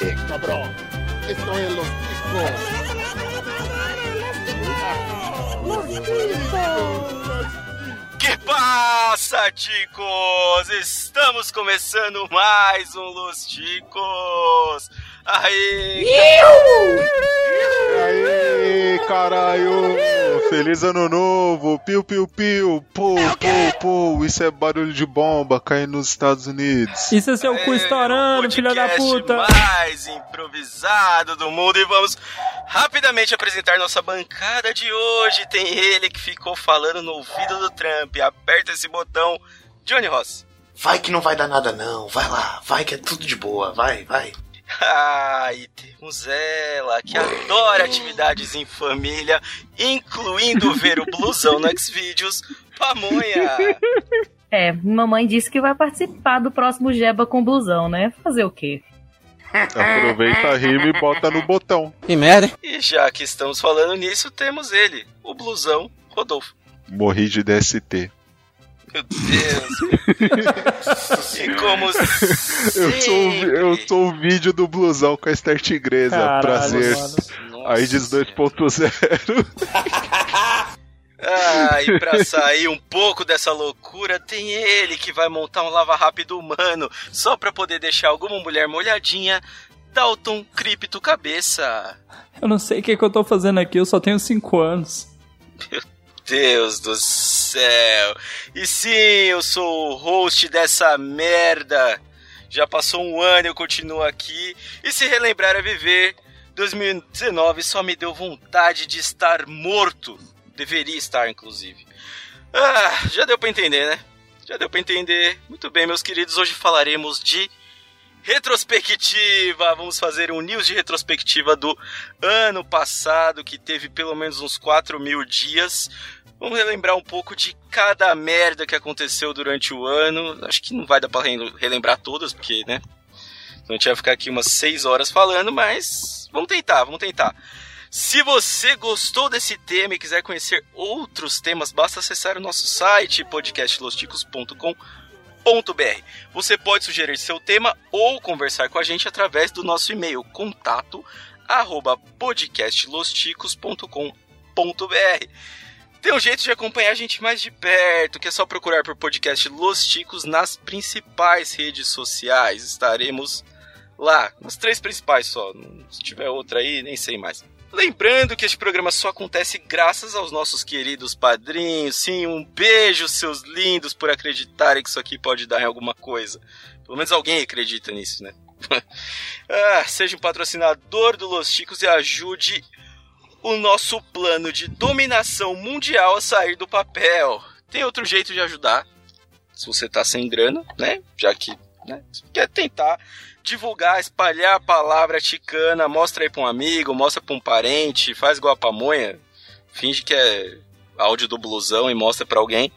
qué, cabrón? Esto es los Que passa, ticos? Estamos começando mais um Los Ticos. Aí! Aí, caralho! Feliz ano novo! Piu, piu, piu! Pô, pô, pô! Isso é barulho de bomba caindo nos Estados Unidos. Isso é seu cu estourando, filha da puta! mais improvisado do mundo e vamos rapidamente apresentar nossa bancada de hoje. Tem ele que ficou falando no ouvido do Trump. Aperta esse botão, Johnny Ross. Vai que não vai dar nada não, vai lá, vai que é tudo de boa, vai, vai. Ah, e temos ela, que adora atividades em família, incluindo ver o blusão no Xvideos, Pamonha. É, mamãe disse que vai participar do próximo Jeba com blusão, né? Fazer o quê? Aproveita a rima e bota no botão. Que merda. E já que estamos falando nisso, temos ele, o blusão Rodolfo. Morri de DST. Meu Deus. e como Eu sou, eu sou o vídeo do blusão com a Esther Tigresa. Caralho, Prazer. Nossa AIDS 2.0. Ah, e pra sair um pouco dessa loucura, tem ele que vai montar um lava rápido humano só pra poder deixar alguma mulher molhadinha. Dalton Cripto Cabeça. Eu não sei o que, que eu tô fazendo aqui, eu só tenho 5 anos. Deus do céu. E sim, eu sou o host dessa merda. Já passou um ano e eu continuo aqui. E se relembrar a viver, 2019 só me deu vontade de estar morto. Deveria estar, inclusive. Ah, já deu pra entender, né? Já deu pra entender. Muito bem, meus queridos, hoje falaremos de retrospectiva. Vamos fazer um news de retrospectiva do ano passado, que teve pelo menos uns 4 mil dias. Vamos relembrar um pouco de cada merda que aconteceu durante o ano. Acho que não vai dar pra re- relembrar todas, porque, né? Então a gente vai ficar aqui umas 6 horas falando, mas vamos tentar, vamos tentar. Se você gostou desse tema e quiser conhecer outros temas, basta acessar o nosso site podcastlosticos.com.br. Você pode sugerir seu tema ou conversar com a gente através do nosso e-mail contato arroba podcastlosticos.com.br. Tem um jeito de acompanhar a gente mais de perto, que é só procurar por podcast Los Ticos nas principais redes sociais. Estaremos lá, nas três principais só. Se tiver outra aí, nem sei mais. Lembrando que este programa só acontece graças aos nossos queridos padrinhos. Sim, um beijo, seus lindos, por acreditarem que isso aqui pode dar em alguma coisa. Pelo menos alguém acredita nisso, né? ah, seja um patrocinador do Los Chicos e ajude o nosso plano de dominação mundial a sair do papel. Tem outro jeito de ajudar. Se você tá sem grana, né? Já que né, quer tentar divulgar, espalhar a palavra ticana, mostra aí pra um amigo, mostra pra um parente, faz igual a pamonha, finge que é áudio do blusão e mostra pra alguém.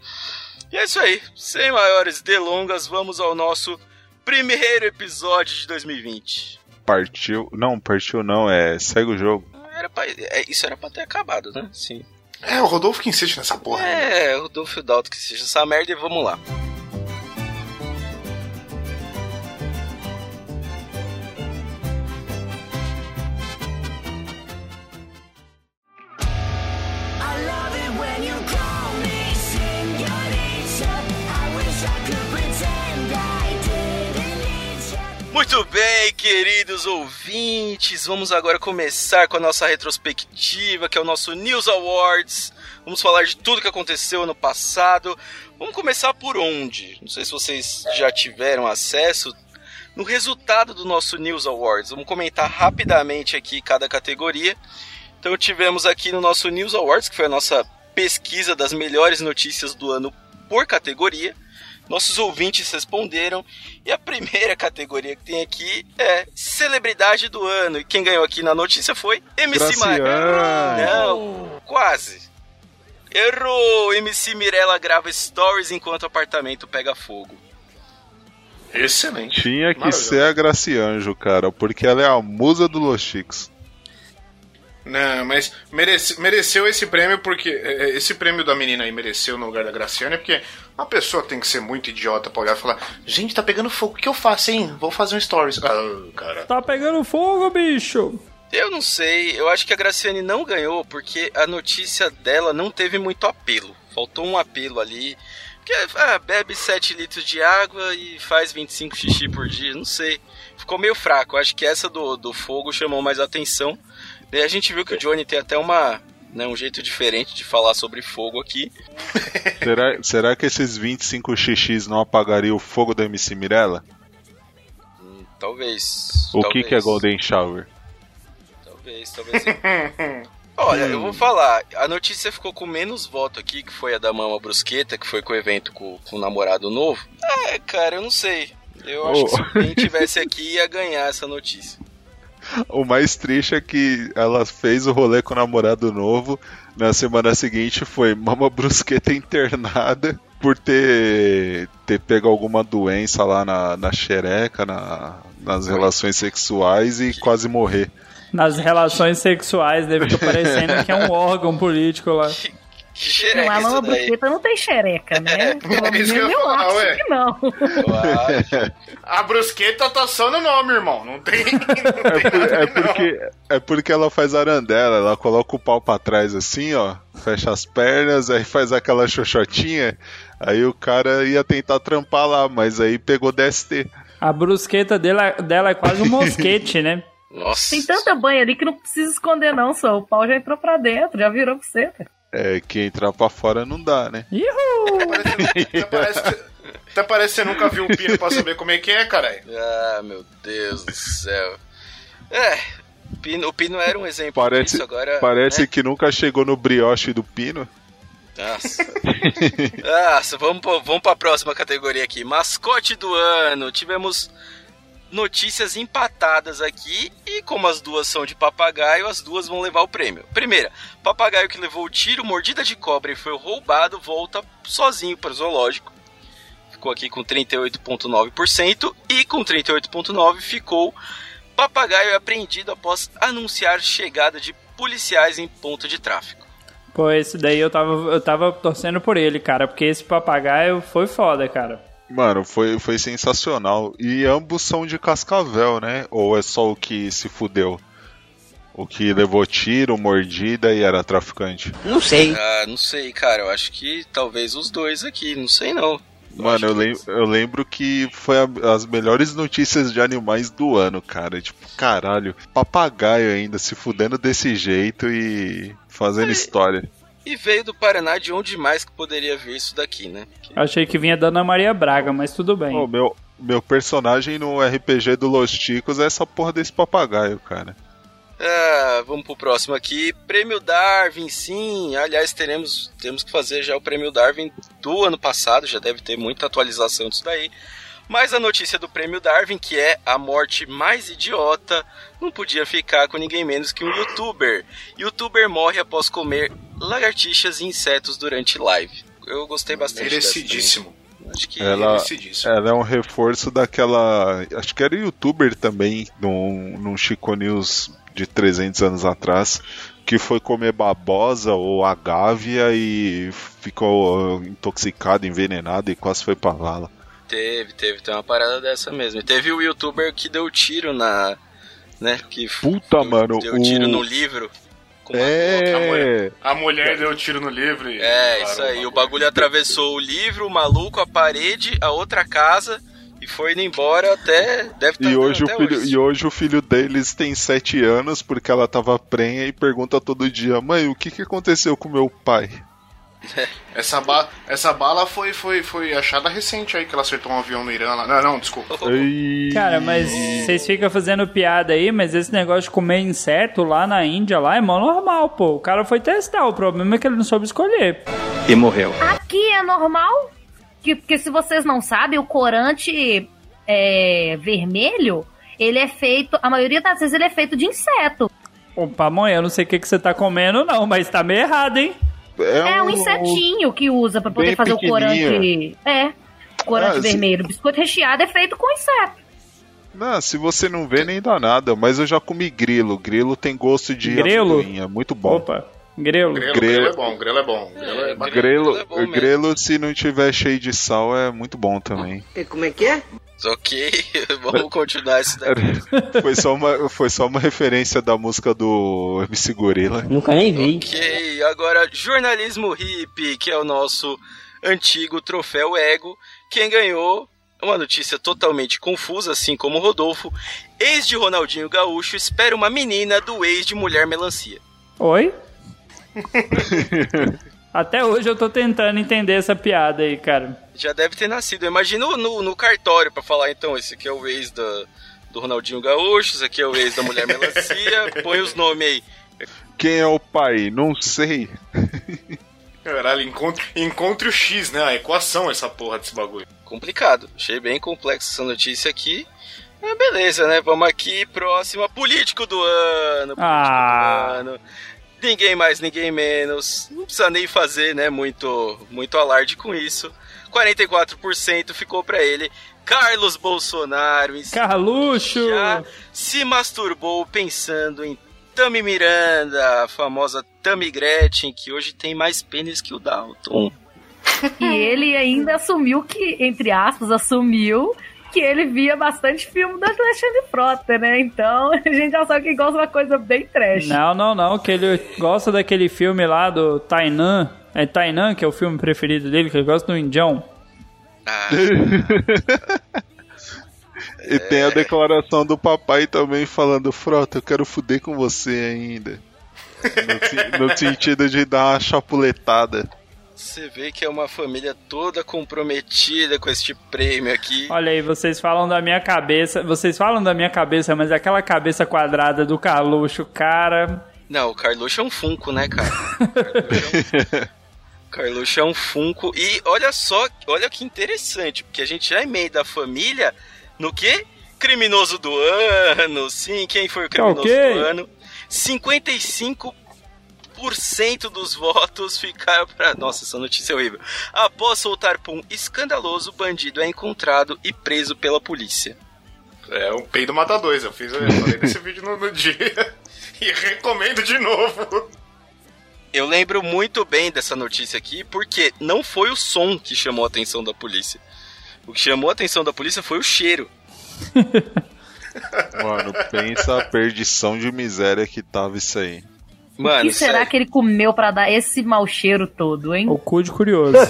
E é isso aí, sem maiores delongas, vamos ao nosso primeiro episódio de 2020. Partiu. Não, partiu não, é. Segue o jogo. Era pra- é, isso era pra ter acabado, né? Sim. É, o Rodolfo que insiste nessa porra. né? É, o Dolph Dalton que seja essa merda e vamos lá. Muito bem, queridos ouvintes, vamos agora começar com a nossa retrospectiva, que é o nosso News Awards. Vamos falar de tudo que aconteceu ano passado. Vamos começar por onde? Não sei se vocês já tiveram acesso no resultado do nosso News Awards. Vamos comentar rapidamente aqui cada categoria. Então tivemos aqui no nosso News Awards, que foi a nossa pesquisa das melhores notícias do ano por categoria. Nossos ouvintes responderam e a primeira categoria que tem aqui é celebridade do ano. E quem ganhou aqui na notícia foi MC Mirella. Graciane. Não, quase. Errou! MC Mirella grava stories enquanto o apartamento pega fogo. Excelente. Tinha que Maravilhoso. ser a Gracianjo, cara, porque ela é a musa do Los Chicos. Não, mas merece, mereceu esse prêmio porque. é, é, Esse prêmio da menina aí mereceu no lugar da Graciane, porque a pessoa tem que ser muito idiota pra olhar e falar: Gente, tá pegando fogo, o que eu faço, hein? Vou fazer um stories. Ah, cara. Tá pegando fogo, bicho. Eu não sei, eu acho que a Graciane não ganhou porque a notícia dela não teve muito apelo. Faltou um apelo ali. Porque ah, bebe 7 litros de água e faz 25 xixi por dia, não sei. Ficou meio fraco. Eu acho que essa do, do fogo chamou mais atenção. Daí a gente viu que o Johnny tem até uma, né, um jeito diferente de falar sobre fogo aqui. Será, será que esses 25 xx não apagariam o fogo da MC Mirella? Hum, talvez. O talvez, que, que é Golden Shower? Talvez, talvez. Olha, eu vou falar, a notícia ficou com menos voto aqui, que foi a da Mama Brusqueta, que foi com o evento com, com o namorado novo. É, cara, eu não sei. Eu acho Oh. que se alguém tivesse aqui ia ganhar essa notícia. O mais triste é que ela fez o rolê com o namorado novo. Na semana seguinte foi Mama Brusqueta internada por ter, ter pego alguma doença lá na, na xereca, na, nas relações sexuais e quase morrer. Nas relações sexuais, deve ficar parecendo que é um órgão político lá. Que xereca Não, a daí? brusqueta não tem xereca, né? Pelo É isso que eu menos eu falar, acho ué. que não. Eu acho. A brusqueta tá só no nome, irmão. Não tem. Não É, tem por- nada, é não. porque, é porque ela faz arandela, ela coloca o pau pra trás assim, ó, fecha as pernas, aí faz aquela xoxotinha, aí o cara ia tentar trampar lá, mas aí pegou DST. A brusqueta dela, dela é quase um mosquete, né? Nossa. Tem tanta banha ali que não precisa esconder, não, só. O pau já entrou pra dentro, já virou buceta. É, que entrar pra fora não dá, né? Até parece, que, até parece que você nunca viu o pino pra saber como é que é, caralho. Ah, meu Deus do céu. É, o Pino, o Pino era um exemplo Parece, disso, agora... parece né? que nunca chegou no brioche do pino. Nossa. Nossa, vamos, vamos pra próxima categoria aqui. Mascote do ano. Tivemos notícias empatadas aqui e como as duas são de papagaio, as duas vão levar o prêmio. Primeira, papagaio que levou o tiro, mordida de cobra e foi roubado, volta sozinho para o zoológico. Ficou aqui com 38,9% e com 38,9% ficou papagaio apreendido após anunciar chegada de policiais em ponto de tráfico. Pô, esse daí eu tava, eu tava torcendo por ele, cara, porque esse papagaio foi foda, cara. Mano, foi, foi sensacional. E ambos são de Cascavel, né? Ou é só o que se fudeu? O que levou tiro, mordida e era traficante? Não sei. Ah, não sei, cara. Eu acho que talvez os dois aqui. Não sei, não. Mano, eu, lem eu lembro que foi a- as melhores notícias de animais do ano, cara. Tipo, caralho, papagaio ainda se fudendo desse jeito e fazendo história. E veio do Paraná, de onde mais que poderia vir isso daqui, né? Que- Achei que vinha da Ana Maria Braga, mas tudo bem. Ô, meu, meu personagem no RPG do Los Ticos é essa porra desse papagaio, cara. Ah, vamos pro próximo aqui. Prêmio Darwin, sim. Aliás, teremos, temos que fazer já o prêmio Darwin do ano passado. Já deve ter muita atualização disso daí. Mas a notícia do prêmio Darwin, que é a morte mais idiota, não podia ficar com ninguém menos que um youtuber. Youtuber morre após comer lagartixas e insetos durante live. Eu gostei bastante dessa Merecidíssimo. Acho que Ela-. Ela é um reforço daquela. Acho que era youtuber também, num, num Chico News de 300 anos atrás, que foi comer babosa ou agávia e ficou uh, intoxicado, envenenado e quase foi pra vala. Teve, teve, tem uma parada dessa mesmo. E teve o youtuber que deu tiro na. Né? Que Puta, deu, mano, Deu o- tiro no livro. Com uma boca. É. A mulher deu tiro no livro e. É, isso aí. O bagulho. bagulho atravessou o livro, o maluco, a parede, a outra casa e foi indo embora até. Deve estar E hoje, o até filho, hoje. e hoje o filho deles tem 7 anos porque ela tava prenha e pergunta todo dia: Mãe, o que, que aconteceu com meu pai? Essa, ba essa bala foi, foi, foi achada recente aí, que ela acertou um avião no Irã lá. Não, não, desculpa. Cara, mas vocês ficam fazendo piada aí, mas esse negócio de comer inseto lá na Índia lá é mó normal, pô. O cara foi testar, o problema é que ele não soube escolher. E morreu. Aqui é normal, que, porque se vocês não sabem, o corante é, vermelho, ele é feito, a maioria das vezes ele é feito de inseto. Ô, pamonha, eu não sei o que, que você tá comendo, não, mas tá meio errado, hein? É um insetinho que usa pra poder fazer o corante. É, corante Ah, se- vermelho. Biscoito recheado é feito com inseto. Não, se você não vê, nem dá nada. Mas eu já comi grilo. Grilo tem gosto de Grilo? é muito bom. Opa, grelo. Grelo, Grelo. é bom, grelo é bom. Grelo é bacana. Grelo, é bom grelo, se não tiver cheio de sal, é muito bom também. Como é que é? Ok, vamos continuar isso daqui. foi, só uma, foi só uma referência da música do MC Gorila. Nunca nem vi. Ok, agora jornalismo hip, que é o nosso antigo troféu ego. Quem ganhou, uma notícia totalmente confusa, assim como o Rodolfo. Ex de Ronaldinho Gaúcho espera uma menina do ex de Mulher Melancia. Oi? Até hoje eu tô tentando entender essa piada aí, cara. Já deve ter nascido. Imagina no, no cartório pra falar, então, esse aqui é o ex da, do Ronaldinho Gaúcho, esse aqui é o ex da Mulher Melancia. Põe os nomes aí. Quem é o pai? Não sei. Caralho, encontre, encontre o X, né? A equação, essa porra desse bagulho. complicado. Achei bem complexo essa notícia aqui. É, beleza, né? Vamos aqui, próxima. Político do ano. Político Ah. do ano. Ninguém mais, ninguém menos. Não precisa nem fazer, né? Muito, muito alarde com isso. 44% ficou pra ele. Carlos Bolsonaro Carluxo! já se masturbou pensando em Tami Miranda, a famosa Tami Gretchen, que hoje tem mais pênis que o Dalton. E ele ainda assumiu que, entre aspas, assumiu que ele via bastante filme do Alexandre Frota, né? Então a gente já sabe que gosta de uma coisa bem trash. Não, não, não, que ele gosta daquele filme lá do Tainan. É Tainan, que é o filme preferido dele, que ele gosta do Indião. Ah, E tem a declaração do papai também falando: Frota, eu quero fuder com você ainda. No, no sentido de dar uma chapuletada. Você vê que é uma família toda comprometida com este prêmio aqui. Olha aí, vocês falam da minha cabeça. Vocês falam da minha cabeça, mas aquela cabeça quadrada do Carluxo, cara. Não, o Carluxo é um funko, né, cara? O Carluxo é um funko. E olha só, olha que interessante, porque a gente já é meio da família no que? Criminoso do ano. Sim, quem foi o criminoso ok. do ano? 55% dos votos ficaram para. Nossa, essa notícia é horrível. Após soltar pum escandaloso, o bandido é encontrado e preso pela polícia. É um peido mata dois. Eu fiz, eu falei desse vídeo no, no dia. E recomendo de novo. Eu lembro muito bem dessa notícia aqui, porque não foi o som que chamou a atenção da polícia. O que chamou a atenção da polícia foi o cheiro. Mano, pensa a perdição de miséria que tava isso aí. O Mano, que será sério. que ele comeu pra dar esse mau cheiro todo, hein? O cu de curioso.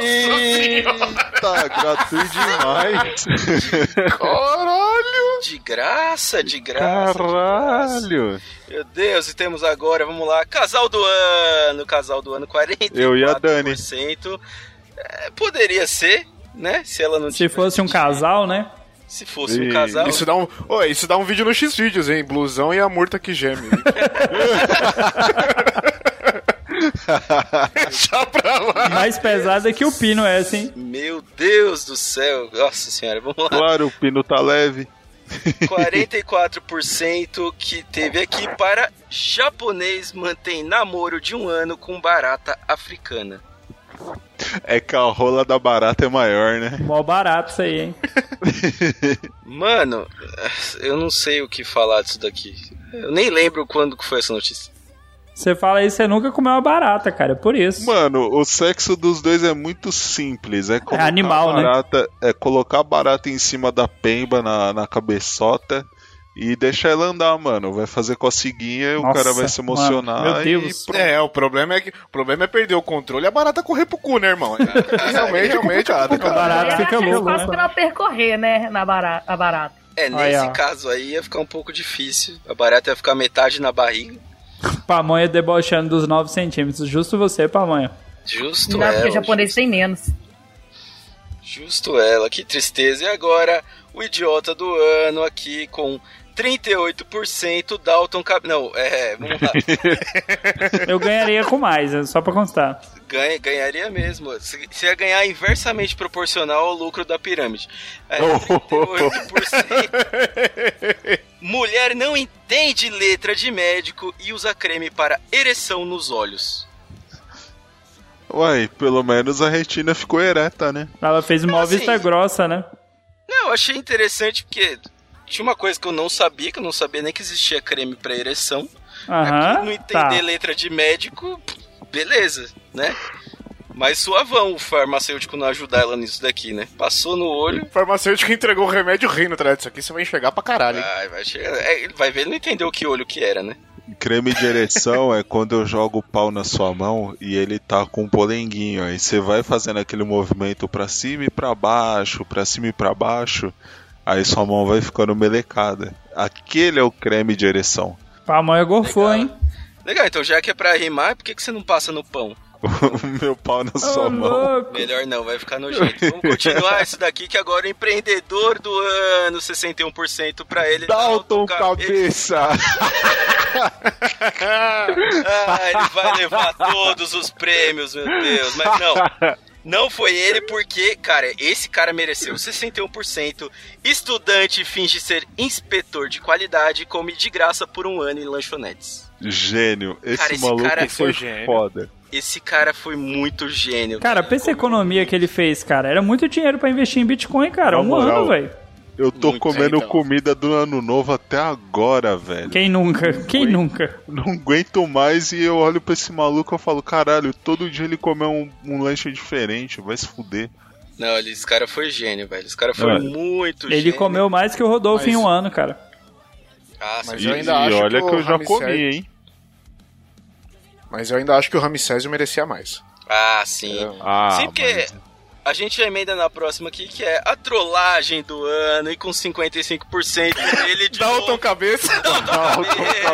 Eita, gratuito demais. Caralho! De graça, de graça. de graça. Caralho! Meu Deus, e temos agora, vamos lá, casal do ano. Casal do ano, 44%. Eu e a Dani. É, poderia ser, né? Se ela não Se tivesse- fosse um casal, né? Se fosse um E- casal. Isso dá um, ô, isso dá um vídeo no X vídeos, hein? Blusão e a murta que geme. Deixa pra lá. Mais pesada que o pino essa, hein? Meu Deus do céu. Nossa senhora, vamos lá. Claro, o pino tá leve. 44% que teve aqui para japonês mantém namoro de um ano com barata africana. É que a rola da barata é maior, né? Mó barato isso aí, hein? Mano, eu não sei o que falar disso daqui. Eu nem lembro quando que foi essa notícia. Você fala isso, você nunca comeu uma barata, cara. É por isso. Mano, o sexo dos dois é muito simples. É, colocar animal, né? barata, É colocar a barata em cima da pemba na, na cabeçota e deixar ela andar, mano. Vai fazer coceguinha e o cara vai se emocionar. mano, meu Deus. e. É, o problema é que o problema é perder o controle e a barata correr pro cu, né, irmão? É, realmente, realmente. O barato Aí fica ela louco, quase né? pra ela percorrer, né? Na barata, a barata. É, nesse Aí, caso aí ia ficar um pouco difícil. A barata ia ficar metade na barriga. Pamonha debochando dos 9 centímetros. Justo você, Pamonha. Justo Não, porque ela. o japonês tem menos. Justo ela, que tristeza. E agora, o idiota do ano aqui com 38% Dalton Cab... Não, é, vamos lá. Eu ganharia com mais, é só pra constar. Ganha, ganharia mesmo. Se- Você ia ganhar inversamente proporcional ao lucro da pirâmide. É, 38%. Mulher não entende letra de médico e usa creme para ereção nos olhos. Uai, pelo menos a retina ficou ereta, né? Ela fez uma Assim, vista grossa, né? Não, eu achei interessante porque tinha uma coisa que eu não sabia, que eu não sabia nem que existia creme pra ereção. Aham. Aqui, não entender tá. letra de médico, beleza, né? Mas suavão o farmacêutico não ajudar ela nisso daqui, né? Passou no olho, O farmacêutico entregou o remédio rindo atrás disso aqui, você vai enxergar pra caralho, hein? vai, vai chegar. É, vai ver, ele não entendeu que olho que era, né? Creme de ereção é quando eu jogo o pau na sua mão e ele tá com um polenguinho. Aí você vai fazendo aquele movimento pra cima e pra baixo, pra cima e pra baixo. Aí sua mão vai ficando melecada. Aquele é o creme de ereção. Pamonha gorfou, Legal. hein? Legal, então já que é pra rimar, por que, que você não passa no pão? O meu pau na sua Ô, mão. louco. Melhor não, vai ficar nojento. Vamos continuar isso daqui, que agora o empreendedor do ano, 61% pra ele. Dalton Cabeça. Cabeça! Ah, ele vai levar todos os prêmios, meu Deus. Mas não. Não foi ele porque, cara, esse cara mereceu 61%. Estudante finge ser inspetor de qualidade e come de graça por um ano em lanchonetes. Gênio. Esse Cara, esse maluco cara foi foi gênio. foda. Esse cara foi muito gênio. Cara, pensa a economia que ele fez, cara. Era muito dinheiro pra investir em Bitcoin, cara. Na Um moral. ano, velho. Eu tô Muito, comendo então. comida do ano novo até agora, velho. Quem nunca? Quem Oi? nunca? Não aguento mais e eu olho pra esse maluco e falo, caralho, todo dia ele comeu um, um lanche diferente, vai se fuder. Não, ele- esse cara foi gênio, velho. Esse cara foi É. muito Ele gênio. comeu mais que o Rodolfo Mas- em um ano, cara. Ah, Mas sim. eu E, ainda e acho olha que que, eu já Ramsés- comi, hein? Mas eu ainda acho que o Ramsésio merecia mais. Ah, sim. Ah, sim, porque mas- a gente emenda na próxima aqui, que é a trollagem do ano, e com 55% ele de Dalton novo, Cabeça. Dalton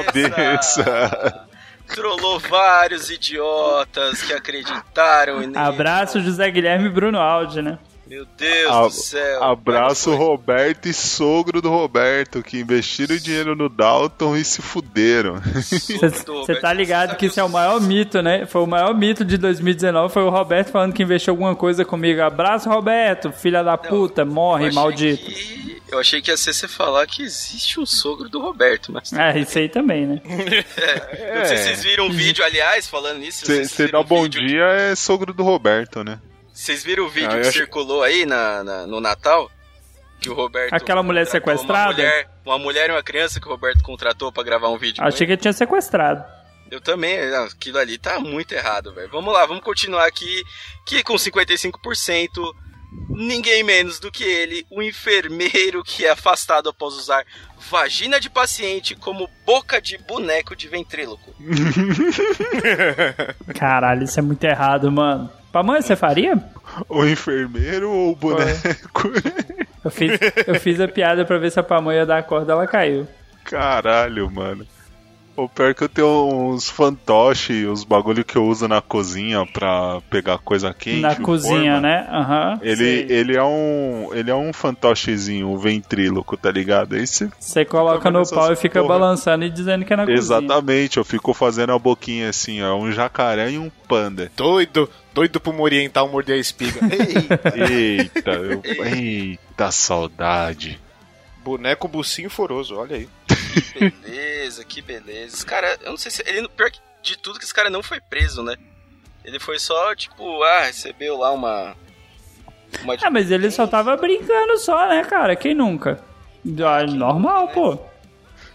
Cabeça. trollou vários idiotas que acreditaram nele. Abraço, José Guilherme e Bruno Aldi, né? Meu Deus A- do céu. Abraço Mas foi- Roberto e sogro do Roberto, que investiram dinheiro no Dalton e se fuderam. Você tá ligado que isso é o maior mito, né? Foi o maior mito de 2019, foi o Roberto falando que investiu alguma coisa comigo. Abraço, Roberto, filha da puta, morre, eu achei maldito. que- Eu achei que ia ser você falar que existe um sogro do Roberto, mas. É, isso aí também, né? Eu não sei se vocês viram um vídeo, aliás, falando nisso. Você dá um bom vídeo- dia é sogro do Roberto, né? Vocês viram o vídeo Ah, que acho- circulou aí na, na- no Natal? Que o Roberto. Aquela mulher sequestrada? Uma mulher, uma mulher e uma criança que o Roberto contratou pra gravar um vídeo. Achei que ele tinha sequestrado. Eu também, não, aquilo ali tá muito errado, velho. Vamos lá, vamos continuar aqui. Que com 55%, ninguém menos do que ele, o enfermeiro que é afastado após usar vagina de paciente como boca de boneco de ventríloco. Caralho, isso é muito errado, mano. Pamonha, você faria? O enfermeiro ou o boneco? Eu fiz, eu fiz a piada pra ver se a pamonha ia dar a corda, ela caiu. Caralho, mano. O pior é que eu tenho uns fantoches, os bagulho que eu uso na cozinha pra pegar coisa quente. Na cozinha, forma. né? Aham. Ele, sei. ele é um. Ele é um fantochezinho, um ventríloco, tá ligado? Aí você. Você coloca no pau e fica porra. balançando e dizendo que é na cozinha. Exatamente, eu fico fazendo a boquinha assim, ó. Um jacaré e um panda. Doido, doido pro oriental morder a espiga. Ei, Eita, eu- eita saudade. boneco bucinho foroso, olha aí. Beleza, que beleza. Esse cara, eu não sei se. Ele, pior que de tudo que esse cara não foi preso, né? Ele foi só, tipo, ah, recebeu lá uma. uma Ah, mas ele só tava brincando só, né, cara? Quem nunca? Ah, normal, pô.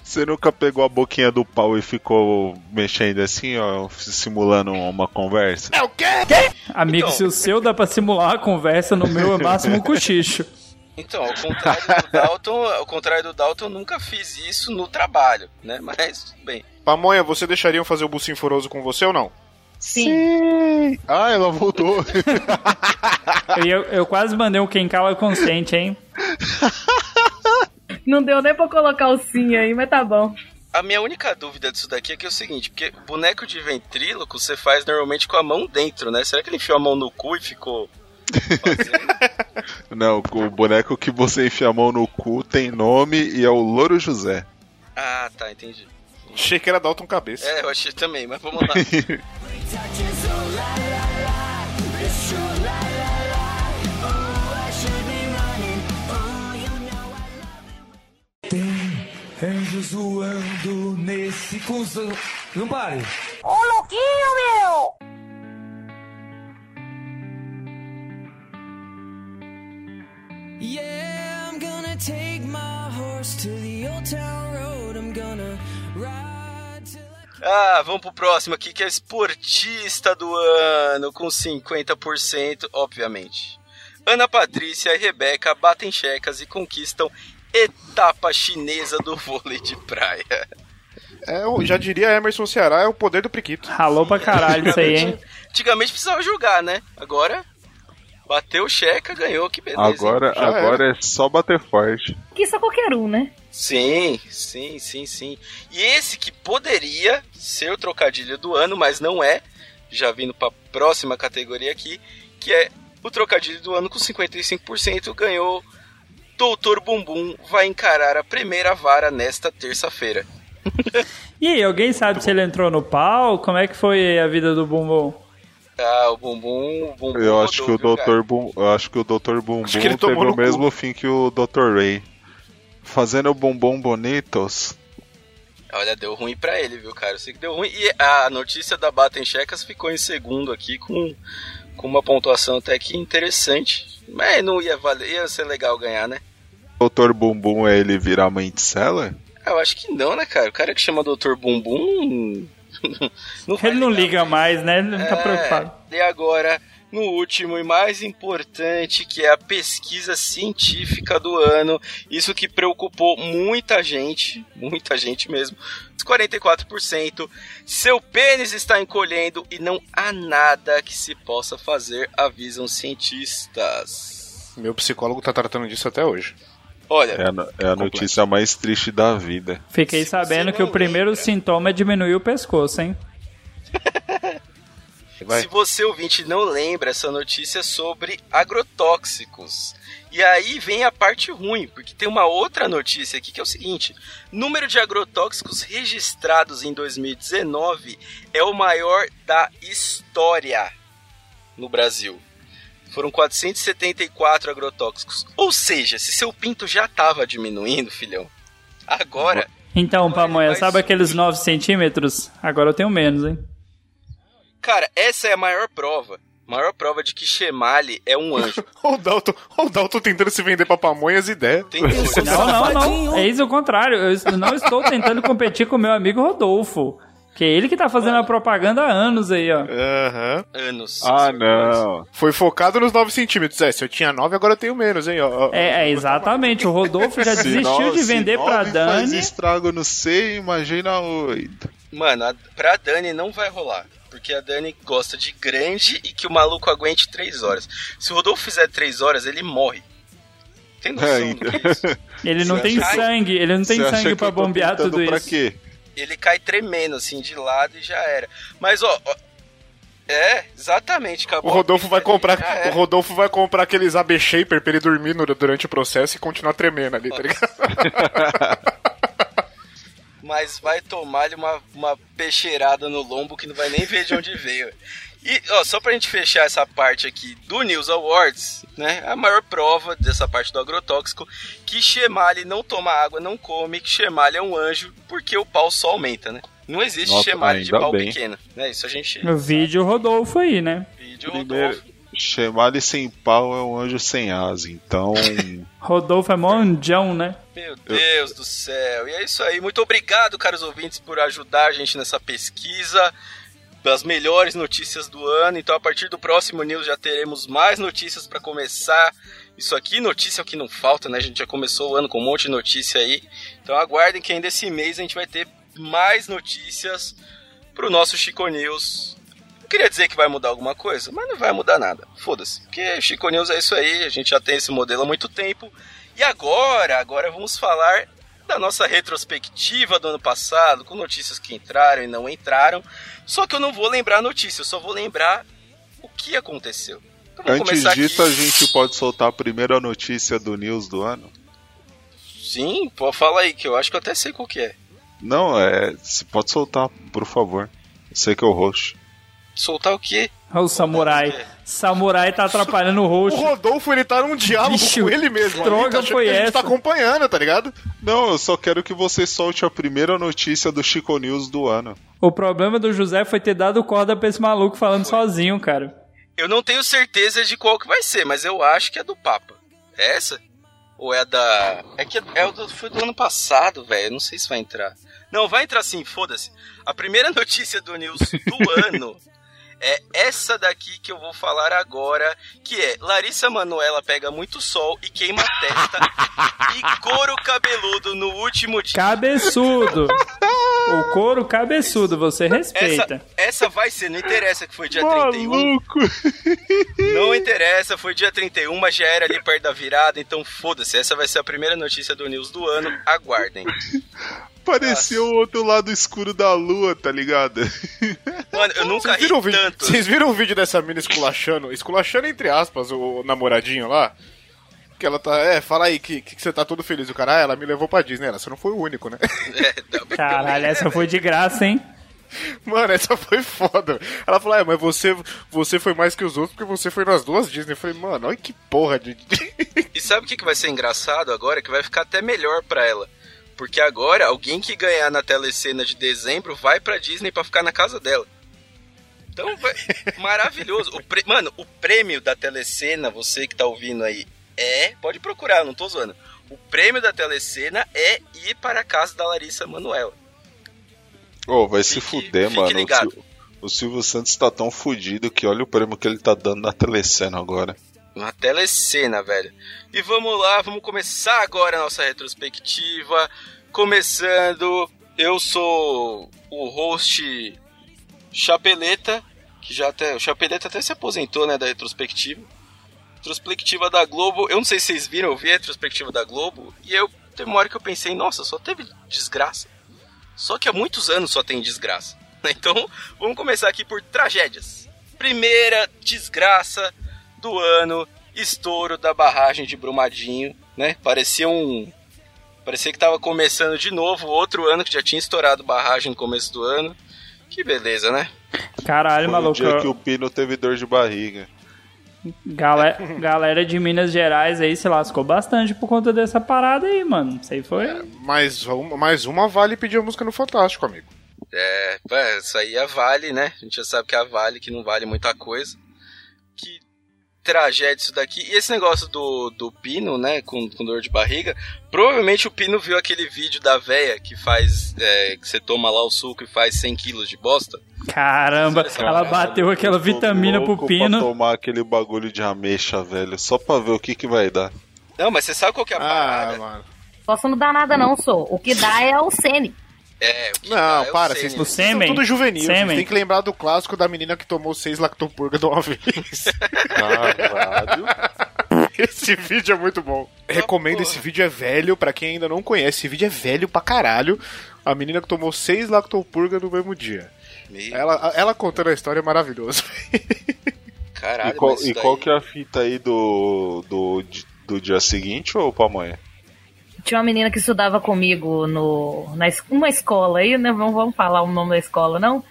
Você nunca pegou a boquinha do pau e ficou mexendo assim, ó, simulando uma conversa? É o quê? Amigo, Então. se o seu dá pra simular uma conversa, no meu é máximo um cochicho. Então, ao contrário do Dalton, ao contrário do Dalton, eu nunca fiz isso no trabalho, né? Mas tudo bem. Pamonha, você deixaria eu fazer o bucinho foroso com você ou não? Sim. Ah, ela voltou. Eu, eu quase mandei um quem cala consente, hein? Não deu nem pra colocar o sim aí, mas tá bom. A minha única dúvida disso daqui é que é o seguinte, porque boneco de ventríloco você faz normalmente com a mão dentro, né? Será que ele enfiou a mão no cu e ficou? Não, o boneco que você enfia a mão no cu tem nome e é o Louro José. ah, tá, entendi. Achei que era Dalton Cabeça. É, eu achei também, mas vamos lá. Anjos voando nesse cuzão. Não pare. Yeah, I'm gonna Ah, vamos pro próximo aqui, que é esportista do ano, com 50%, obviamente. Ana Patrícia e Rebeca batem checas e conquistam etapa chinesa do vôlei de praia. É, eu já diria Emerson Ceará, é o poder do priquito. Ralou pra caralho isso aí, hein? Antigamente precisava jogar, né? Agora, bateu checa, ganhou, que beleza. Agora, Já agora é só bater forte. Que só qualquer um, né? Sim, sim, sim, sim. E esse que poderia ser o trocadilho do ano, mas não é, já vindo pra próxima categoria aqui, que é o trocadilho do ano com 55%, ganhou Doutor Bumbum vai encarar a primeira vara nesta terça-feira. E aí, alguém sabe se ele entrou no pau? Como é que foi a vida do Bumbum? Ah, o Bumbum, o Bumbum Eu acho que o? Dr. Bum, eu acho que o Dr. Bumbum teve o cu. mesmo fim que o Dr. Ray. Fazendo bumbum bonitos. Olha, deu ruim pra ele, viu, cara? Eu sei que deu ruim. E a notícia da Batem Checas ficou em segundo aqui com, com uma pontuação até que interessante. Mas não ia valer, ia ser legal ganhar, né? Dr. Bumbum é ele virar mãe de cela? Eu acho que não, né, cara? O cara que chama Dr. Bumbum. Não Ele não ligar liga mais, né? Ele não tá É, preocupado. E agora, no último e mais importante, que é a pesquisa científica do ano. Isso que preocupou muita gente, muita gente mesmo. Os 44%. Seu pênis está encolhendo e não há nada que se possa fazer, avisam cientistas. Meu psicólogo tá tratando disso até hoje. Olha, É a, é a notícia mais triste da vida. Fiquei sabendo que o primeiro lembra- sintoma é diminuir o pescoço, hein? Vai. Se você ouvinte não lembra essa notícia é sobre agrotóxicos. E aí vem a parte ruim, porque tem uma outra notícia aqui que é o seguinte: número de agrotóxicos registrados em 2019 é o maior da história no Brasil. Foram 474 agrotóxicos. Ou seja, se seu pinto já estava diminuindo, filhão, agora Então, Agora Pamonha, sabe aqueles 9 centímetros? Agora eu tenho menos, hein? Cara, essa é a maior prova. Maior prova de que Chemali é um anjo. Olha o Dalton, o Dalton tentando se vender pra pamonha as ideias. Não, não, não. É isso o contrário. Eu não estou tentando competir com meu amigo Rodolfo. Que é ele que tá fazendo a propaganda há anos aí, ó. Aham. anos. Ah, não. Foi focado nos 9 centímetros. É, se eu tinha 9, agora eu tenho menos, hein? Ó. É, é, exatamente. O Rodolfo já desistiu de Se vender pra faz Dani. estrago no C, imagina oito. Mano, a, pra Dani não vai rolar. Porque a Dani gosta de grande e que o maluco aguente 3 horas. Se o Rodolfo fizer 3 horas, ele morre. Tem noção É, do então. que é isso? Ele não Você tem acha- sangue, ele não tem Você sangue que pra bombear tudo pra isso. quê? Ele cai tremendo, assim, de lado e já era. Mas, ó... ó, é, exatamente. O Acabou Rodolfo a vai comprar, era. o Rodolfo vai comprar aqueles AB Shaper pra ele dormir no- durante o processo e continuar tremendo ali, tá ligado? mas vai tomar-lhe uma, uma peixeirada no lombo que não vai nem ver de onde veio. E, ó, só pra gente fechar essa parte aqui do News Awards, né? A maior prova dessa parte do agrotóxico, que Chemali não toma água, não come, que Chemali é um anjo, porque o pau só aumenta, né? Não existe Nossa, Chemali de pau bem. pequeno, né? Isso a gente... No vídeo Rodolfo aí, né? Vídeo Primeiro, Rodolfo. Chemali sem pau é um anjo sem asa, então. Rodolfo é monjão, né? Meu Deus do céu. E é isso aí. Muito obrigado, caros ouvintes, por ajudar a gente nessa pesquisa das melhores notícias do ano. Então, a partir do próximo news já teremos mais notícias para começar. Isso aqui, notícia é o que não falta, né? A gente já começou o ano com um monte de notícia aí. Então, aguardem que ainda esse mês a gente vai ter mais notícias pro nosso Chico News. Eu queria dizer que vai mudar alguma coisa, mas não vai mudar nada. Foda-se. Porque Chico News é isso aí, a gente já tem esse modelo há muito tempo. E agora, agora vamos falar da nossa retrospectiva do ano passado, com notícias que entraram e não entraram. Só que eu não vou lembrar a notícia, eu só vou lembrar o que aconteceu. Então, Antes disso, aqui. a gente pode soltar a primeira notícia do News do ano? Sim, pô, fala aí, que eu acho que eu até sei qual que é. Não, é. Você pode soltar, por favor. Eu sei que é o roxo. Soltar o quê? Olha o samurai. Samurai tá atrapalhando o O. Rodolfo, ele tá num diálogo Bicho, com ele mesmo. que droga tá foi que a gente essa? tá acompanhando, tá ligado? Não, eu só quero que você solte a primeira notícia do Chico News do ano. O problema do José foi ter dado corda pra esse maluco falando sozinho, cara. Eu não tenho certeza de qual que vai ser, mas eu acho que é do Papa. É essa? Ou é da. É que é o do, foi do ano passado, velho. Não sei se vai entrar. Não, vai entrar sim, foda-se. A primeira notícia do News do ano é essa daqui que eu vou falar agora, que é Larissa Manoela pega muito sol e queima a testa e couro cabeludo no último dia. Cabeçudo. O couro cabeçudo, você respeita. Essa, essa vai ser, não interessa que foi dia 31. Maluco! Não interessa, foi dia 31, mas já era ali perto da virada, então foda-se. Essa vai ser a primeira notícia do News do ano, aguardem. Pareceu o outro lado escuro da lua, tá ligado? Mano, eu nunca Vocês ri viram, o vídeo, tanto. vocês viram o vídeo dessa mina esculachando? Esculachando entre aspas o namoradinho lá? Que ela tá. É, fala aí que, que você tá todo feliz. O cara, ah, ela me levou pra Disney. Ela, você não foi o único, né? É, Caralho, essa foi de graça, hein? Mano, essa foi foda. Ela falou, é, mas você, você foi mais que os outros porque você foi nas duas Disney. Eu falei, mano, olha que porra de. E sabe o que, que vai ser engraçado agora? Que vai ficar até melhor pra ela. Porque agora, alguém que ganhar na telecena de dezembro vai pra Disney pra ficar na casa dela. Então, vai... maravilhoso. O pre- Mano, o prêmio da telecena, você que tá ouvindo aí, é. Pode procurar, não tô zoando. O prêmio da telecena é ir para a casa da Larissa Manoela. Ô, vai se Fique- fuder, fique mano. O ligado. O Silvio Santos tá tão fudido que olha o prêmio que ele tá dando na telecena agora. Na telecena, velho. E vamos lá, vamos começar agora a nossa retrospectiva. Começando, eu sou o host Chapeleta, que já até. O Chapeleta até se aposentou, né, da retrospectiva. Retrospectiva da Globo. Eu não sei se vocês viram, eu vi a retrospectiva da Globo. E eu teve uma hora que eu pensei, nossa, só teve desgraça. Só que há muitos anos só tem desgraça. Então, vamos começar aqui por tragédias. Primeira desgraça do ano, estouro da barragem de Brumadinho, né? Parecia um parecia que tava começando de novo outro ano que já tinha estourado barragem no começo do ano. Que beleza, né? Caralho, Foi o maluco. dia que o Pino teve dor de barriga. Galera, galera de Minas Gerais aí se lascou bastante por conta dessa parada aí, mano. Isso aí foi. mais, uma, mais uma vale pedir a música no Fantástico, amigo. É, é, isso aí é Vale, né? A gente já sabe que é a Vale, que não vale muita coisa. Tragédia isso daqui. E esse negócio do, do Pino, né, com, com dor de barriga, provavelmente o Pino viu aquele vídeo da véia que faz, é, que você toma lá o suco e faz 100 quilos de bosta. Caramba, ela bateu aquela vitamina pro Pino. Pra tomar aquele bagulho de ameixa, velho. Só pra ver o que que vai dar. Não, mas você sabe qual que é a Ah, parada? mano. Posso não dar nada não, sou. O que dá é o Sene. É, o que Não, dá para, vocês vocês são sêmen. tudo juvenil. Vocês têm que lembrar do clássico da menina que tomou seis lactopurga de uma vez. Caralho. esse vídeo é muito bom. Recomendo, porra. esse vídeo é velho, pra quem ainda não conhece. Esse vídeo é velho pra caralho. A menina que tomou seis lactopurga no mesmo dia. Meu Ela, ela contando a história é maravilhoso. Caralho, E qual, e qual daí- que é a fita aí do, do, do dia seguinte ou pamonha? Tinha uma menina que estudava comigo no, na uma escola aí, né? Não vamos falar o nome da escola, não.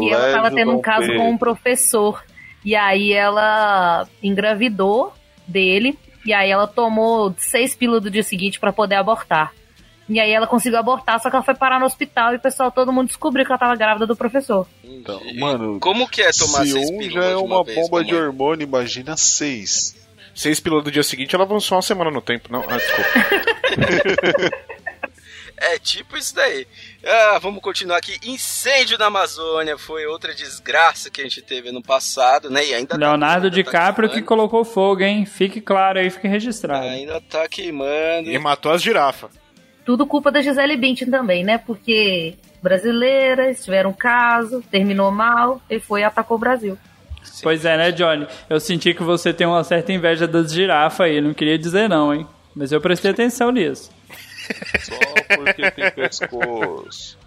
que ela tava tendo um caso Pedro. com um professor. E aí ela engravidou dele. E aí ela tomou seis pílulas do dia seguinte pra poder abortar. E aí ela conseguiu abortar, só que ela foi parar no hospital e o pessoal, todo mundo descobriu que ela tava grávida do professor. Então, mano, Como que é tomar se seis um pílulas já é de uma vez, bomba de hormônio, imagina seis. Seis pílulas do dia seguinte, ela avançou uma semana no tempo. Não, ah, desculpa. É tipo isso daí. Ah, vamos continuar aqui. Incêndio na Amazônia foi outra desgraça que a gente teve no passado, né? E ainda tá- Leonardo tá DiCaprio que queimando. colocou fogo, hein? Fique claro aí, fique registrado. Ainda tá queimando. E matou as girafas. Tudo culpa da Gisele Bündchen também, né? Porque brasileiras tiveram um caso, terminou mal e foi e atacou o Brasil. Pois é, né, Johnny? Eu senti que você tem uma certa inveja das girafas aí. Não queria dizer não, hein? Mas eu prestei atenção nisso. Só porque tem pescoço.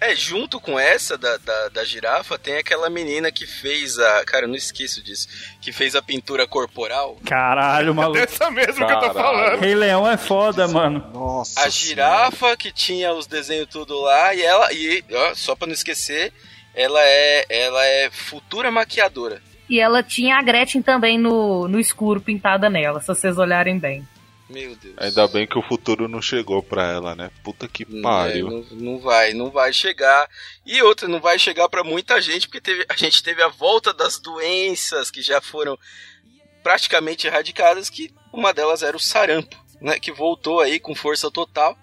É, junto com essa da, da, da girafa, tem aquela menina que fez a. Cara, eu não esqueço disso. Que fez a pintura corporal. Caralho, maluco. Essa mesmo que eu tô Caralho. falando. Rei Leão é foda, mano. Nossa. A girafa que tinha os desenhos tudo lá. E ela. E, ó, só pra não esquecer, ela é, ela é futura maquiadora. E ela tinha a Gretchen também no, no escuro pintada nela, se vocês olharem bem. Meu Deus. Ainda bem que o futuro não chegou pra ela, né? Puta que Não, pariu. é, não, não vai, não vai chegar. E outra, não vai chegar pra muita gente, porque teve, a gente teve a volta das doenças que já foram praticamente erradicadas, que uma delas era o sarampo, né, que voltou aí com força total.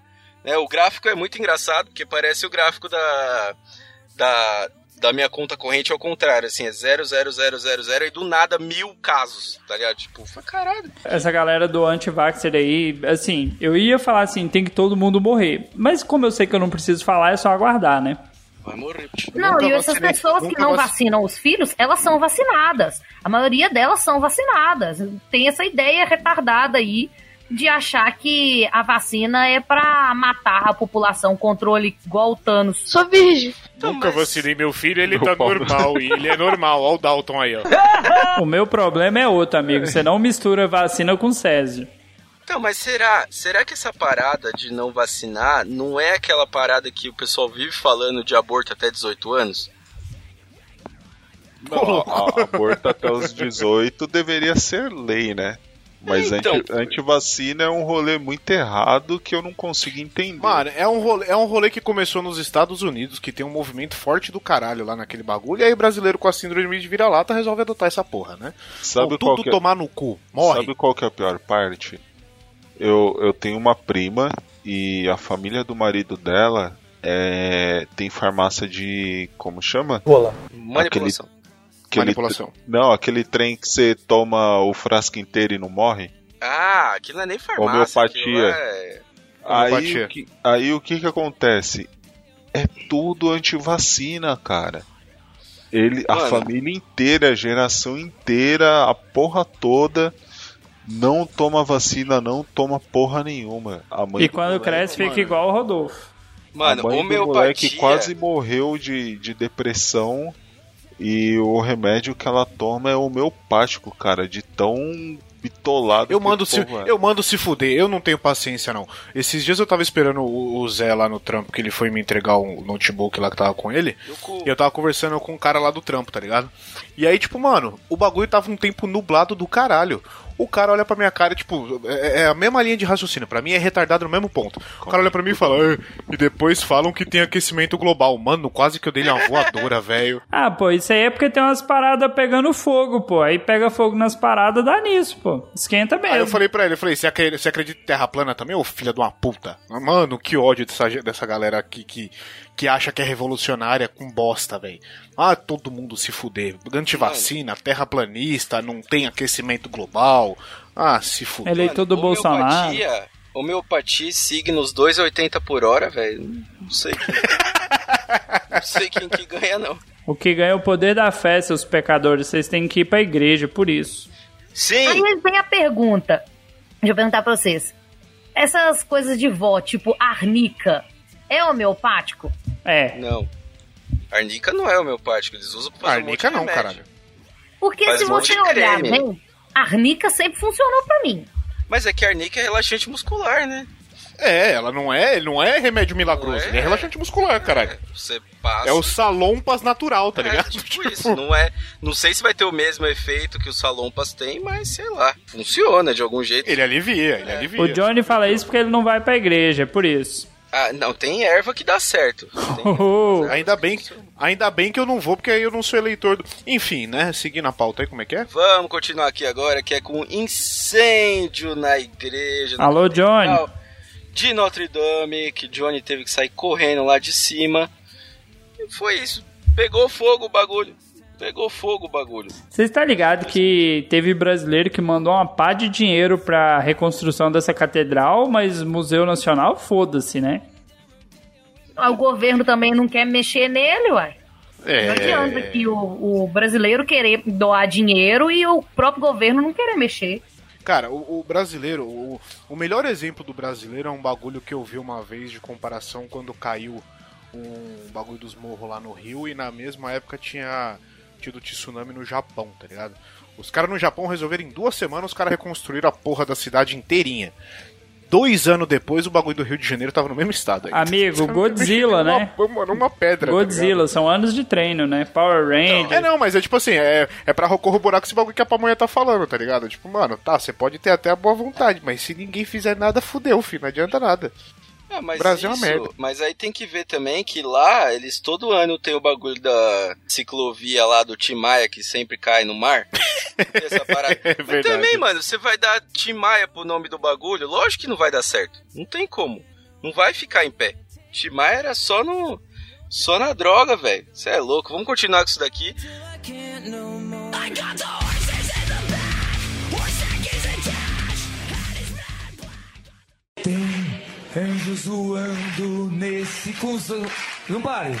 né? o gráfico é muito engraçado, porque parece o gráfico da, da, da minha conta corrente ao contrário, assim, é 00000 e do nada mil casos, tá ligado? Tipo, foi caralho. Essa galera do anti-vaxxer aí, assim, eu ia falar assim, tem que todo mundo morrer. Mas como eu sei que eu não preciso falar, é só aguardar, né? Vai morrer. Não, Nunca e essas vacinei, pessoas que não vac- vacinam os filhos, elas são vacinadas. A maioria delas são vacinadas. Tem essa ideia retardada aí de achar que a vacina é pra matar a população, controle igual o Thanos. Sou virgem. Nunca vacinei meu filho, ele Meu tá pau. normal. E ele é normal. Ó o Dalton aí, ó. O meu problema é outro, amigo. Você não mistura vacina com Césio. Então, mas será, será que essa parada de não vacinar não é aquela parada que o pessoal vive falando de aborto até 18 anos? Não, aborto até os 18 deveria ser lei, né? Mas então. anti- antivacina é um rolê muito errado que eu não consigo entender. Mano, é um, rolê, é um rolê que começou nos Estados Unidos, que tem um movimento forte do caralho lá naquele bagulho, e aí o brasileiro com a síndrome de vira-lata resolve adotar essa porra, né? Sabe qual tudo que é- tomar no cu. Morre. Sabe qual que é a pior parte? Eu, eu tenho uma prima e a família do marido dela é, tem farmácia de. como chama? Manipulação. Aquele- Manipulação. Não, aquele trem que você toma o frasco inteiro e não morre. Ah, aquilo não é nem farmácia. Homeopatia. é- Aí o, que, aí o que que acontece? É tudo antivacina, cara. Ele, a Mano. família inteira, a geração inteira, a porra toda não toma vacina, não toma porra nenhuma. A mãe E do quando moleque- cresce, fica igual o Rodolfo. Mano, a mãe do homeopatia. moleque quase morreu de, de depressão e o remédio que ela toma é homeopático, cara, de tão bitolado Eu que mando, o se, povo é. eu mando se fuder, eu não tenho paciência não. Esses dias eu tava esperando o, o Zé lá no trampo, que ele foi me entregar um notebook lá que tava com ele. Eu E eu tava conversando com um cara lá do trampo, tá ligado? E aí, tipo, mano, o bagulho tava um tempo nublado do caralho. O cara olha pra minha cara, tipo, é, é a mesma linha de raciocínio. Pra mim é retardado no mesmo ponto. O cara olha pra mim e fala, "Ah, e depois falam que tem aquecimento global. Mano, quase que eu dei uma voadora, velho. Ah, pô, isso aí é porque tem umas paradas pegando fogo, pô. Aí pega fogo nas paradas, dá nisso, pô. Esquenta mesmo. Aí eu falei pra ele, eu falei, você acredita, você acredita em terra plana também, ô filha de uma puta? Mano, que ódio dessa, dessa galera aqui que, que acha que é revolucionária com bosta, velho. Ah, todo mundo se fuder. Antivacina, terraplanista, não tem aquecimento global. Ah, se fuder. Eleitor do Bolsonaro. Homeopatia, homeopatia, signos 2,80 por hora, velho. Não sei quem. não sei quem que ganha, não. O que ganha é o poder da fé, seus pecadores. Vocês têm que ir pra igreja, por isso. Sim! Aí vem a pergunta. Deixa eu perguntar pra vocês. Essas coisas de vó, tipo arnica, é homeopático? É. Não. Arnica não é homeopático, eles usam pra um Arnica de não, remédio. caralho. Porque Faz se um você de olhar creme. bem, arnica sempre funcionou pra mim. Mas é que arnica é relaxante muscular, né? É, ela não é, não é remédio milagroso, é. ele é relaxante muscular, caralho. Você passa. É o salompas natural, tá É, ligado? tipo isso, não é. Não sei se vai ter o mesmo efeito que os salompas têm, mas sei lá. Funciona de algum jeito. Ele alivia, ele alivia. O Johnny fala isso porque ele não vai pra igreja, é por isso. Ah, não, tem erva que dá certo. Tem- Oh, Ainda bem, ainda bem que eu não vou, porque aí eu não sou eleitor do. Enfim, né? Seguindo a pauta aí, como é que é? Vamos continuar aqui agora, que é com incêndio na igreja. Alô, Johnny. De Notre Dame, que Johnny teve que sair correndo lá de cima. E foi isso. Pegou fogo o bagulho. Pegou fogo o bagulho. Você está ligado que teve brasileiro que mandou uma pá de dinheiro pra reconstrução dessa catedral, mas Museu Nacional, foda-se, né? O governo também não quer mexer nele, uai. É. Não adianta que o, o brasileiro querer doar dinheiro e o próprio governo não querer mexer. Cara, o, o brasileiro, o, o melhor exemplo do brasileiro é um bagulho que eu vi uma vez de comparação quando caiu um bagulho dos morros lá no Rio e na mesma época tinha tido tsunami no Japão, tá ligado? Os caras no Japão resolveram em duas semanas, os caras reconstruíram a porra da cidade inteirinha. Dois anos depois, o bagulho do Rio de Janeiro tava no mesmo estado. ainda. Amigo, Godzilla, né? Uma, uma, uma pedra. tá Godzilla, são anos de treino, né? Power Ranger. É, não, mas é tipo assim, é, é pra corroborar com esse bagulho que a pamonha tá falando, tá ligado? Tipo, mano, tá, você pode ter até a boa vontade, mas se ninguém fizer nada, fudeu, filho, não adianta nada. Ah, mas Brasil é uma isso- merda. Mas aí tem que ver também que lá, eles todo ano tem o bagulho da ciclovia lá do Timaya que sempre cai no mar. Essa parada. É Mas verdade. também, mano, você vai dar Timaya pro nome do bagulho? Lógico que não vai dar certo. Não tem como. Não vai ficar em pé. Timaya era só no. Só na droga, velho. Você é louco. Vamos continuar com isso daqui. I can't no more. I got the horses in the back. Horse eggies and cash. Tem anjos voando nesse cuzão. Não pare.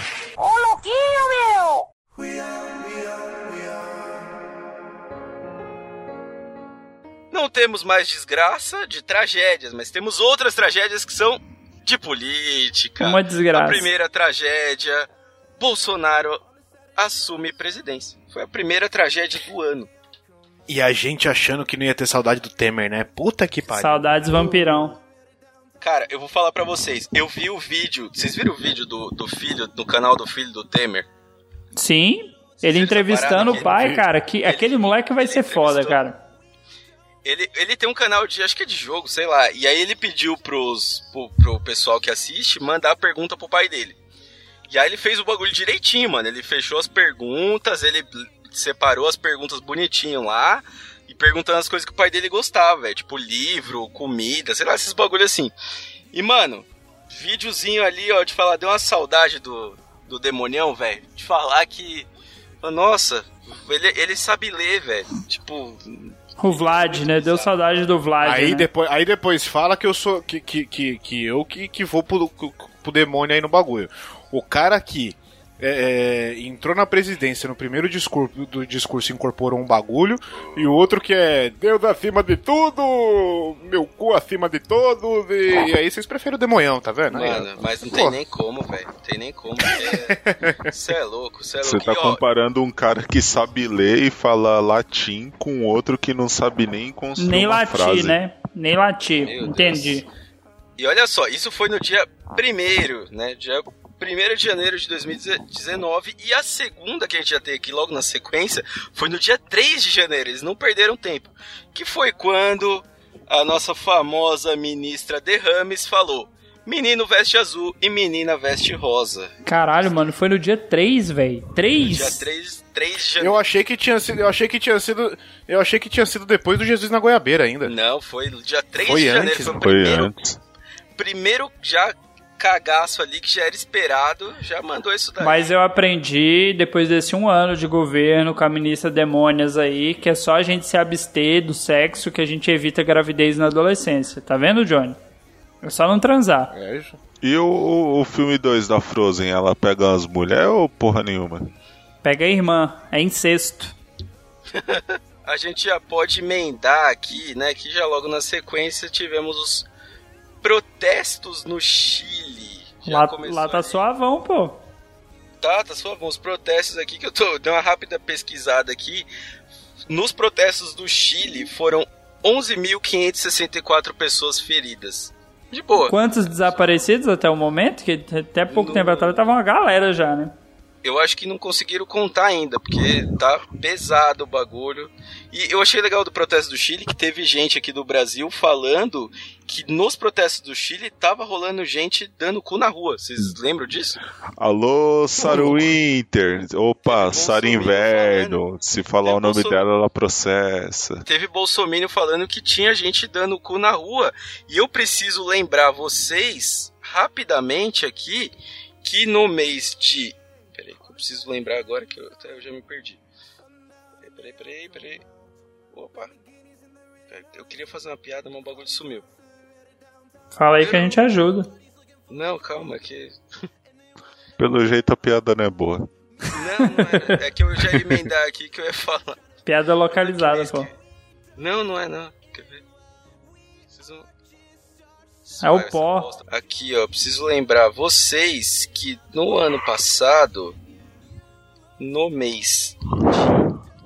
Não temos mais desgraça de tragédias, mas temos outras tragédias que são de política. Uma desgraça. A primeira tragédia, Bolsonaro assume presidência. Foi a primeira tragédia do ano. E a gente achando que não ia ter saudade do Temer, né? Puta que pariu. Saudades vampirão. Cara, eu vou falar pra vocês. Eu vi o vídeo. Vocês viram o vídeo do, do filho, do canal do filho do Temer? Sim, ele entrevistando o pai, cara. Que, aquele moleque vai ele ser foda, cara. Ele, ele tem um canal de, acho que é de jogo, sei lá. E aí ele pediu pros, pro, pro pessoal que assiste mandar a pergunta pro pai dele. E aí ele fez o bagulho direitinho, mano. Ele fechou as perguntas, ele separou as perguntas bonitinho lá. E perguntando as coisas que o pai dele gostava, velho. Tipo livro, comida, sei lá, esses bagulho assim. E, mano, videozinho ali, ó, de falar, deu uma saudade do, do demonião, velho. De falar que. Nossa, ele, ele sabe ler, velho. Tipo, O Vlad, né? Deu saudade do Vlad. Aí, né? depois, aí depois fala que eu sou. que, que, que, que eu que, que vou pro, pro demônio aí no bagulho. O cara que é, é, entrou na presidência no primeiro discurso do discurso incorporou um bagulho, e o outro que é Deus acima de tudo, meu cu acima de todos, e, e aí vocês preferem o demonhão, tá vendo? Aí. Mano, mas não Pô. tem nem como, velho. Não tem nem como. Você é louco, você é Você louco. tá E, ó, comparando um cara que sabe ler e fala latim com outro que não sabe nem construir Nem uma latir, frase. né? Nem latir. Meu Entendi. e olha só, isso foi no dia primeiro, né? Dia 1 de janeiro de 2019. E a segunda que a gente já tem aqui logo na sequência foi no dia 3 de janeiro. Eles não perderam tempo. Que foi quando a nossa famosa ministra Derrames falou: Menino veste azul e menina veste rosa. Caralho, mano, foi no dia 3, velho. 3? Dia 3, 3 de janeiro. Eu achei que tinha sido. Eu achei que tinha sido. Eu achei que tinha sido depois do Jesus na Goiabeira ainda. Não, foi no dia 3 Foi de janeiro. antes, foi o né? Foi primeiro antes. primeiro já cagaço ali que já era esperado, já mandou isso daí. Mas eu aprendi, depois desse um ano de governo com a ministra Demônias aí, que é só a gente se abster do sexo que a gente evita gravidez na adolescência. Tá vendo, Johnny? É só não transar. É, E o, o, o filme 2 da Frozen, ela pega as mulheres ou porra nenhuma? Pega a irmã, é incesto. A gente já pode emendar aqui, né, que já logo na sequência tivemos os protestos no Chile. Já Lá, lá tá suavão, pô. Tá, tá só os protestos aqui que eu tô dei uma rápida pesquisada aqui. Nos protestos do Chile foram 11.564 pessoas feridas. De boa. Quantos desaparecidos até o momento? Que até pouco No- tempo atrás tava uma galera já, né? Eu acho que não conseguiram contar ainda, porque tá pesado o bagulho. E eu achei legal do protesto do Chile que teve gente aqui do Brasil falando que nos protestos do Chile tava rolando gente dando cu na rua. Vocês lembram disso? Alô, Sarah Winter. Opa, Bolsonaro Inverno. Se falar Teve o nome dela, ela processa. Teve Bolsonaro falando que tinha gente dando cu na rua. E eu preciso lembrar vocês, rapidamente aqui, que no mês de. Que preciso lembrar agora que eu, até eu já me perdi. Peraí, peraí, peraí, peraí. Opa. Eu queria fazer uma piada, mas o bagulho sumiu. Fala aí que a gente ajuda. Não, calma, é que. Pelo jeito a piada não é boa. Não, não é. É que eu já ia emendar aqui que eu ia falar. Piada localizada, pô. Não, não é não. Quer ver? Preciso... É o pó. Aqui, ó, preciso lembrar vocês que no ano passado, no mês,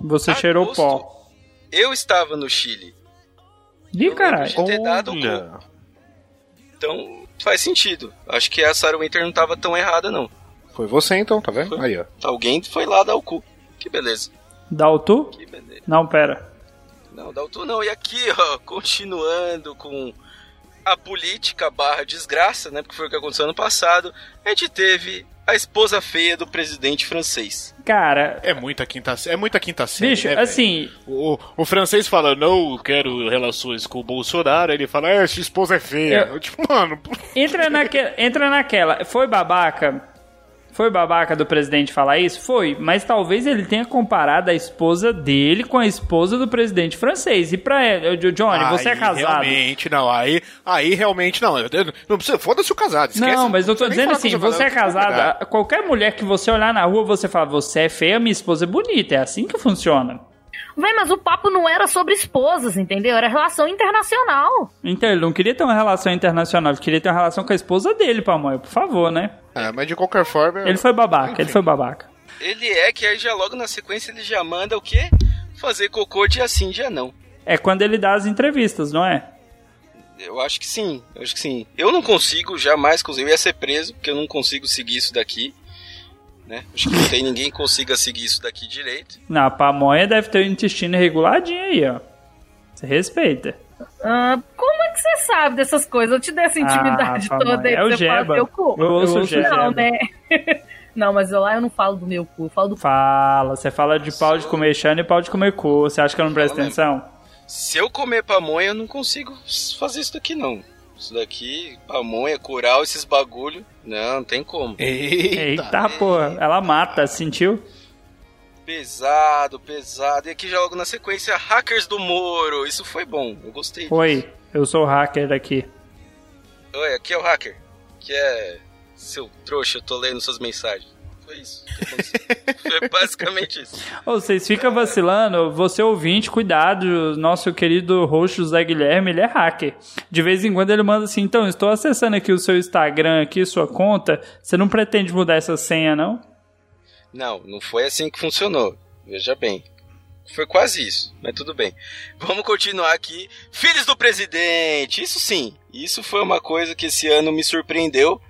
Você cheirou Agosto. pó. eu estava no Chile. Ih, caralho. Então, faz sentido. Acho que a Sarah Winter não tava tão errada, não. Foi você então, tá vendo? Aí, ó. Alguém foi lá dar o cu. Que beleza. Dá o tu? Que beleza. Não, pera. Não, dá o tu não. E aqui, ó, continuando com a política barra desgraça, né? Porque foi o que aconteceu ano passado. A gente teve a esposa feia do presidente francês. Cara, É muita quinta, é muita quinta série. bicho, né, assim, O, o francês fala, não quero relações com o Bolsonaro. Ele fala, é, sua esposa é feia. Eu- Tipo, mano, entra, naque, entra naquela. Foi babaca? Foi babaca do presidente falar isso? Foi, mas talvez ele tenha comparado a esposa dele com a esposa do presidente francês. E pra ele, Johnny, você é aí casado. Realmente, não. Aí, aí realmente não. Eu- eu- Não precisa, foda-se o casado. Esquece, Não, mas eu tô dizendo assim, você é casado, casada, qualquer mulher que você olhar na rua, você fala, você é feia, minha esposa é bonita. É assim que funciona. Véi, mas o papo não era sobre esposas, entendeu? Era relação internacional. Então, ele não queria ter uma relação internacional, ele queria ter uma relação com a esposa dele, pamonha, por favor, né? É, mas de qualquer forma. Ele foi babaca, ele foi babaca. Ele é que aí já logo na sequência ele já manda o quê? Fazer cocô dia sim, dia não. É quando ele dá as entrevistas, não é? Eu acho que sim, eu acho que sim. Eu não consigo, jamais consigo. Eu ia ser preso, porque eu não consigo seguir isso daqui. Né? Acho que não tem ninguém que consiga seguir isso daqui direito. Na pamonha deve ter o intestino reguladinho aí, ó. Você respeita. Ah, que você sabe dessas coisas? Eu te dei essa intimidade Ah, toda aí é o Jeba. meu cu. Eu ouço o Jeba. Não, né? Não, mas eu lá eu não falo do meu cu, eu falo do Fala, você fala de pau de comer chano e pau de comer cu. Você acha que eu não presto Fala atenção? Se eu comer pamonha, eu não consigo fazer isso daqui, não. Isso daqui, pamonha, curau, esses bagulho, não, não tem como. Eita. Eita, porra, ela mata, sentiu? Pesado, pesado. E aqui já logo na sequência, Hackers do Moro. Isso foi bom, eu gostei. Oi, eu sou o hacker daqui. Oi, aqui é o Hacker. Que é. Seu trouxa, eu tô lendo suas mensagens. Foi isso. foi basicamente isso. Ô, vocês ficam vacilando, você ouvinte, cuidado, nosso querido host José Guilherme, ele é hacker. De vez em quando ele manda assim, então, estou acessando aqui o seu Instagram, aqui, sua conta, você não pretende mudar essa senha, não? Não, não foi assim que funcionou. Veja bem. Foi quase isso, mas tudo bem. Vamos continuar aqui. Filhos do presidente! Isso sim, isso foi uma coisa que esse ano me surpreendeu.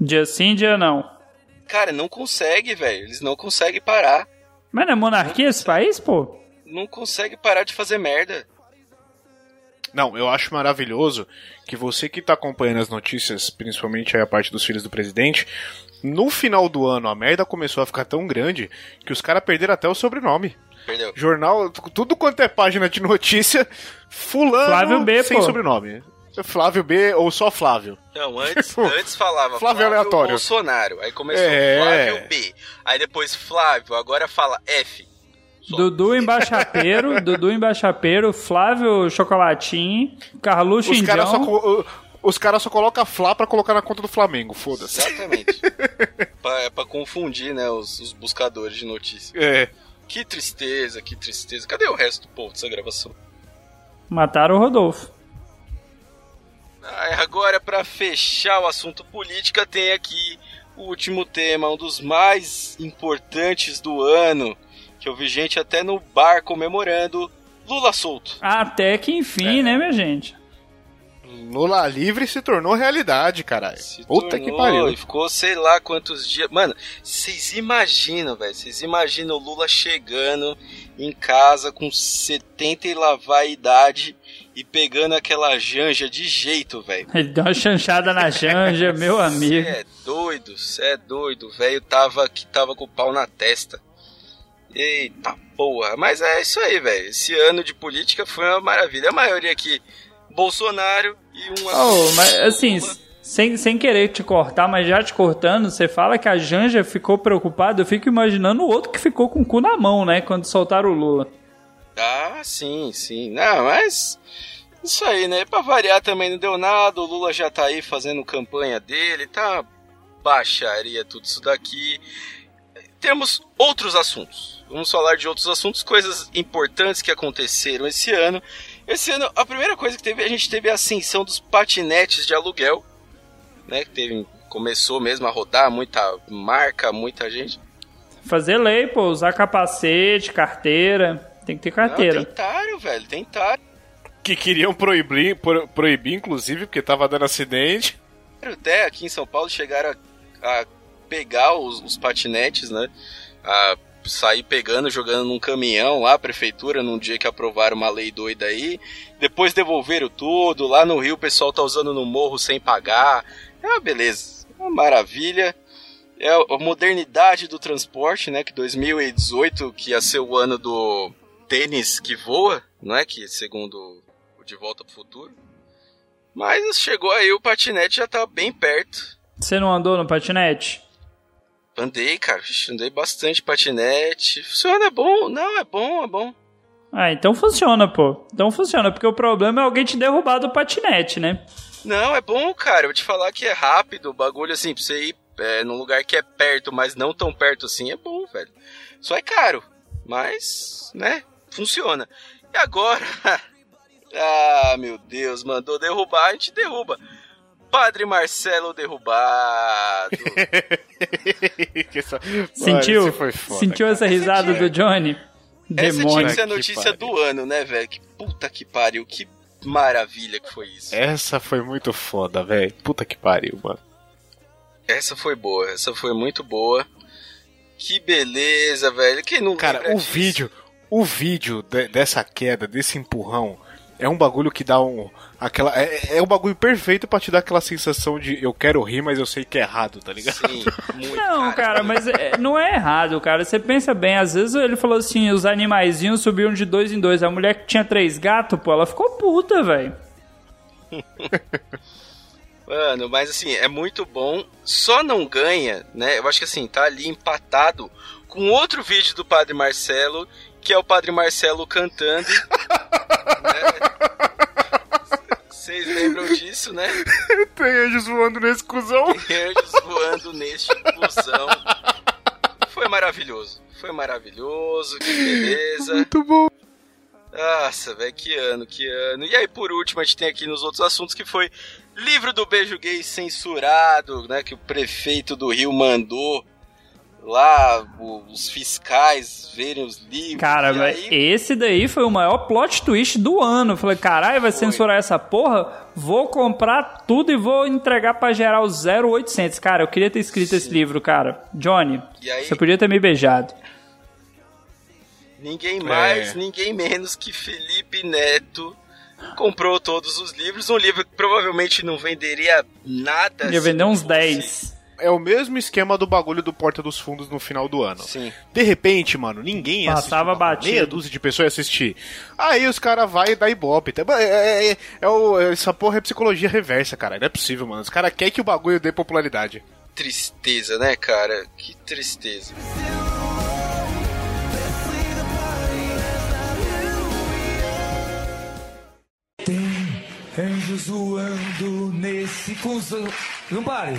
Dia sim, dia não. Cara, não consegue, velho. Eles não conseguem parar. Mas não é monarquia esse país, pô? Não consegue parar de fazer merda. Não, eu acho maravilhoso que você que tá acompanhando as notícias, principalmente aí a parte dos filhos do presidente, no final do ano a merda começou a ficar tão grande que os caras perderam até o sobrenome. Perdeu. Jornal, tudo quanto é página de notícia, fulano Flávio B, sem pô. sobrenome. Flávio B ou só Flávio. Não, antes, Tipo, antes falava Flávio aleatório. Bolsonaro. Aí começou É. Flávio B. Aí depois Flávio, agora fala F. Dudu Embaixapeiro, Dudu Embaixapeiro, Flávio Chocolatinho, Carluxo Os caras só, os cara só colocam Flá pra colocar na conta do Flamengo, foda-se. Exatamente. pra, é pra confundir, né, os, os buscadores de notícias. É. Que tristeza, que tristeza. Cadê o resto do povo dessa gravação? Mataram o Rodolfo. Ai, agora, pra fechar o assunto política, tem aqui o último tema, um dos mais importantes do ano, que eu vi gente até no bar comemorando. Lula solto. Até que enfim, É. né, minha gente? Lula livre se tornou realidade, caralho. Se Puta que tornou, pariu. E ficou sei lá quantos dias. Mano, vocês imaginam, velho? Vocês imaginam o Lula chegando em casa com 70 e lá vai idade e pegando aquela janja de jeito, velho. Ele deu uma chanchada na janja, meu amigo. Cê é doido, cê é doido. O velho tava que tava com o pau na testa. Eita porra. Mas é isso aí, velho. Esse ano de política foi uma maravilha. A maioria aqui, Bolsonaro e uma. Oh, mas assim, sem, sem querer te cortar, mas já te cortando, você fala que a Janja ficou preocupada, eu fico imaginando o outro que ficou com o cu na mão, né, quando soltaram o Lula. Ah, sim, sim. Não, mas. Isso aí, né? Pra variar também não deu nada. O Lula já tá aí fazendo campanha dele, tá baixaria tudo isso daqui. Temos outros assuntos. Vamos falar de outros assuntos, coisas importantes que aconteceram esse ano. Esse ano, a primeira coisa que teve, a gente teve a ascensão dos patinetes de aluguel, né? Que teve, começou mesmo a rodar, muita marca, muita gente. Fazer lei, pô, usar capacete, carteira. Tem que ter carteira. Não, tentaram, velho, tentaram. Que queriam proibir, pro- proibir, inclusive, porque tava dando acidente. até aqui em São Paulo chegaram a, a pegar os, os patinetes, né? A sair pegando, jogando num caminhão lá, prefeitura, num dia que aprovaram uma lei doida aí. Depois devolveram tudo. Lá no Rio o pessoal tá usando no morro sem pagar. É uma beleza. É uma maravilha. É a modernidade do transporte, né? Que 2018, que ia ser o ano do tênis que voa, não é? Que segundo o De Volta pro Futuro. Mas chegou aí, o patinete já tá bem perto. Você não andou no patinete? Andei, cara. Andei bastante patinete. Funciona, é bom. Não, é bom, é bom. Ah, então funciona, pô. Então funciona, porque o problema é alguém te derrubar do patinete, né? Não, é bom, cara. Eu vou te falar que é rápido. O bagulho, assim, pra você ir é, num lugar que é perto, mas não tão perto assim, é bom, velho. Só é caro. Mas, né? Funciona. E agora? ah, meu Deus, mandou derrubar, a gente derruba. Padre Marcelo derrubado. Sentiu? Mano, foda, sentiu cara. essa risada do Johnny? Essa tinha Demônio. que ser a notícia do ano, né, velho? Que puta que pariu, que maravilha que foi isso. Essa foi muito foda, velho. Puta que pariu, mano. Essa foi boa, essa foi muito boa. Que beleza, velho. Quem não Cara, o disso? vídeo, o vídeo de- dessa queda, desse empurrão, é um bagulho que dá um. Aquela, é, é um bagulho perfeito pra te dar aquela sensação de eu quero rir, mas eu sei que é errado, tá ligado? Sim, muito. Não, cara, mas é- não é errado, cara. Você pensa bem, às vezes ele falou assim, os animaizinhos subiam de dois em dois. A mulher que tinha três gatos, pô, ela ficou puta, velho. Mano, mas assim, é muito bom. Só não ganha, né? Eu acho que assim, tá ali empatado com outro vídeo do Padre Marcelo, que é o Padre Marcelo cantando. né? Vocês lembram disso, né? Tem anjos voando nesse cuzão. Anjos voando neste busão. Foi maravilhoso. Foi maravilhoso, que beleza. Muito bom. Nossa, velho, que ano, que ano. E aí, por último, a gente tem aqui nos outros assuntos que foi livro do beijo gay censurado, né? Que o prefeito do Rio mandou lá os fiscais verem os livros. Cara, aí, esse daí foi o maior plot twist do ano. Falei, caralho, vai censurar essa porra? Vou comprar tudo e vou entregar pra geral 0800. Cara, eu queria ter escrito esse livro, cara. Johnny, aí? você podia ter me beijado. ninguém mais, É. ninguém menos que Felipe Neto comprou todos os livros. Um livro que provavelmente não venderia nada. Ia vender não uns fosse- 10. É o mesmo esquema do bagulho do Porta dos Fundos no final do ano. Sim. De repente, mano, ninguém ia Passava bagulho, batido. Meia dúzia de pessoas ia assistir. Aí os caras vai e dá ibope. tá? É, é, é, é o- essa porra é psicologia reversa, cara. Não é possível, mano. Os caras querem que o bagulho dê popularidade. Tristeza, né, cara? Que tristeza. Anjos voando nesse cuzão. Não pare.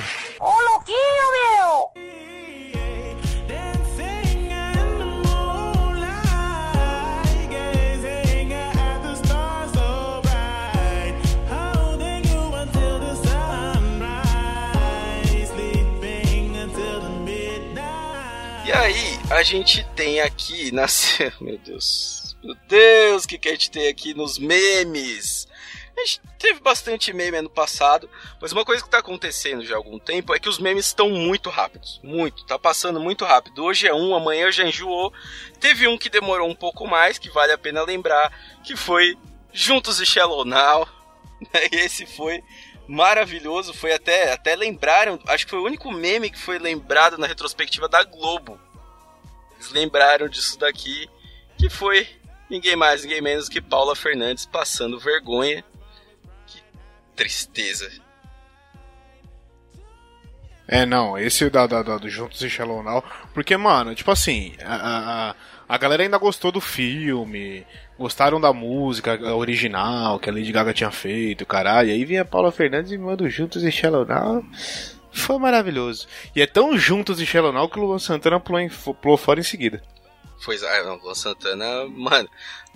E aí, a gente tem aqui na. Meu Deus. Meu Deus, o que, que a gente tem aqui nos memes? A gente teve bastante meme ano passado, mas uma coisa que tá acontecendo já há algum tempo é que os memes estão muito rápidos. Muito, tá passando muito rápido. Hoje é um, amanhã já enjoou. Teve um que demorou um pouco mais, que vale a pena lembrar, que foi Juntos e Shallow Now. E esse foi maravilhoso, foi até, até lembraram, acho que foi o único meme que foi lembrado na retrospectiva da Globo. Eles lembraram disso daqui, que foi ninguém mais, ninguém menos que Paula Fernandes passando vergonha. Tristeza. É, não, esse da, da, da- do Juntos e Shallow Now. Porque, mano, tipo assim, a, a, a galera ainda gostou do filme, gostaram da música original que a Lady Gaga tinha feito, caralho. Aí vinha Paula Fernandes e manda o Juntos e Shallow Now. Foi maravilhoso. E é tão Juntos e Shallow Now que o Luan Santana pulou, em- pulou fora em seguida. Foi, ah, não, Luan Santana, mano,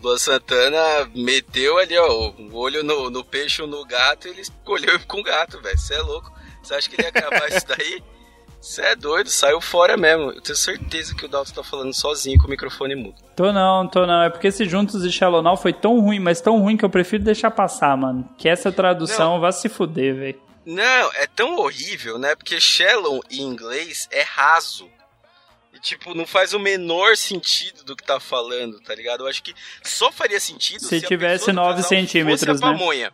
Luan Santana meteu ali, ó, o olho no, no peixe no gato e ele escolheu com o gato, velho. Você é louco. Você acha que ele ia gravar isso daí? Você é doido, saiu fora mesmo. Eu tenho certeza que o Dalton tá falando sozinho com o microfone mudo. Tô não, tô não. É porque esse Juntos e Shallow Now foi tão ruim, mas tão ruim que eu prefiro deixar passar, mano. Que essa tradução vai se fuder, velho. Não, é tão horrível, né? Porque shallow em inglês é raso. E tipo, não faz o menor sentido do que tá falando, tá ligado? Eu acho que só faria sentido Se a tivesse pessoa do 9 casal centímetros, fosse a né? pamonha.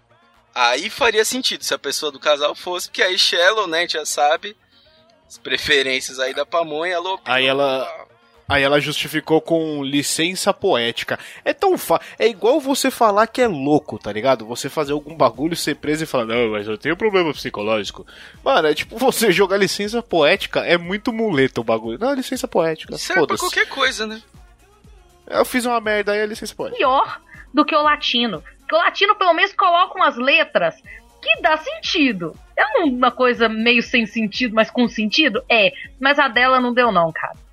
Aí faria sentido se a pessoa do casal fosse, porque aí Shallow, né, a gente já sabe as preferências aí da pamonha, alô. Aí ela. Aí ela justificou com licença poética. É tão fa... É igual você falar que é louco, tá ligado? Você fazer algum bagulho, ser preso e falar, não, mas eu tenho problema psicológico. Mano, é tipo você jogar licença poética, é muito muleta o bagulho. Não, licença poética. Serve pra qualquer coisa, né? Eu fiz uma merda aí, é licença poética. Pior do que o latino. Porque o latino pelo menos coloca umas letras que dá sentido. É uma coisa meio sem sentido, mas com sentido? É. Mas a dela não deu não, cara.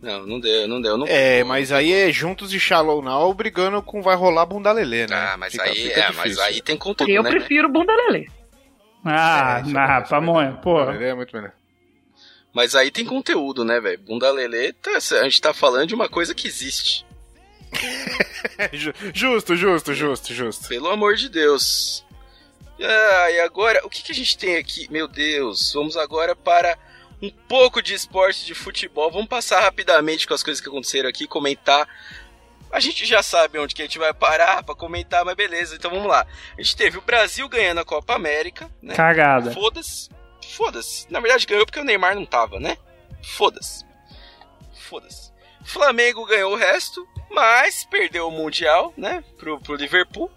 Não, não deu, não deu. Não É, mas aí é juntos e Shallow Now brigando com vai rolar bunda lelê, né? Ah, mas Fica- aí, fica é, mas aí tem conteúdo, Eu né? prefiro bunda lelê. Ah, É, ah, é- pamonha, pô. Lelê é muito melhor. Mas aí tem conteúdo, né, velho? Bunda Lelê, tá- a gente tá falando de uma coisa que existe. Ju- Justo, justo, justo, justo. Pelo amor de Deus. Ah, e agora, o que, que a gente tem aqui? Meu Deus, vamos agora para um pouco de esporte de futebol. Vamos passar rapidamente com as coisas que aconteceram aqui, comentar. A gente já sabe onde que a gente vai parar pra comentar, mas beleza, então vamos lá. A gente teve o Brasil ganhando a Copa América, né? Cagada. Foda-se. Foda-se. Na verdade ganhou porque o Neymar não tava, né? Foda-se. Foda-se. Flamengo ganhou o resto, mas perdeu o Mundial, né? Pro, pro Liverpool.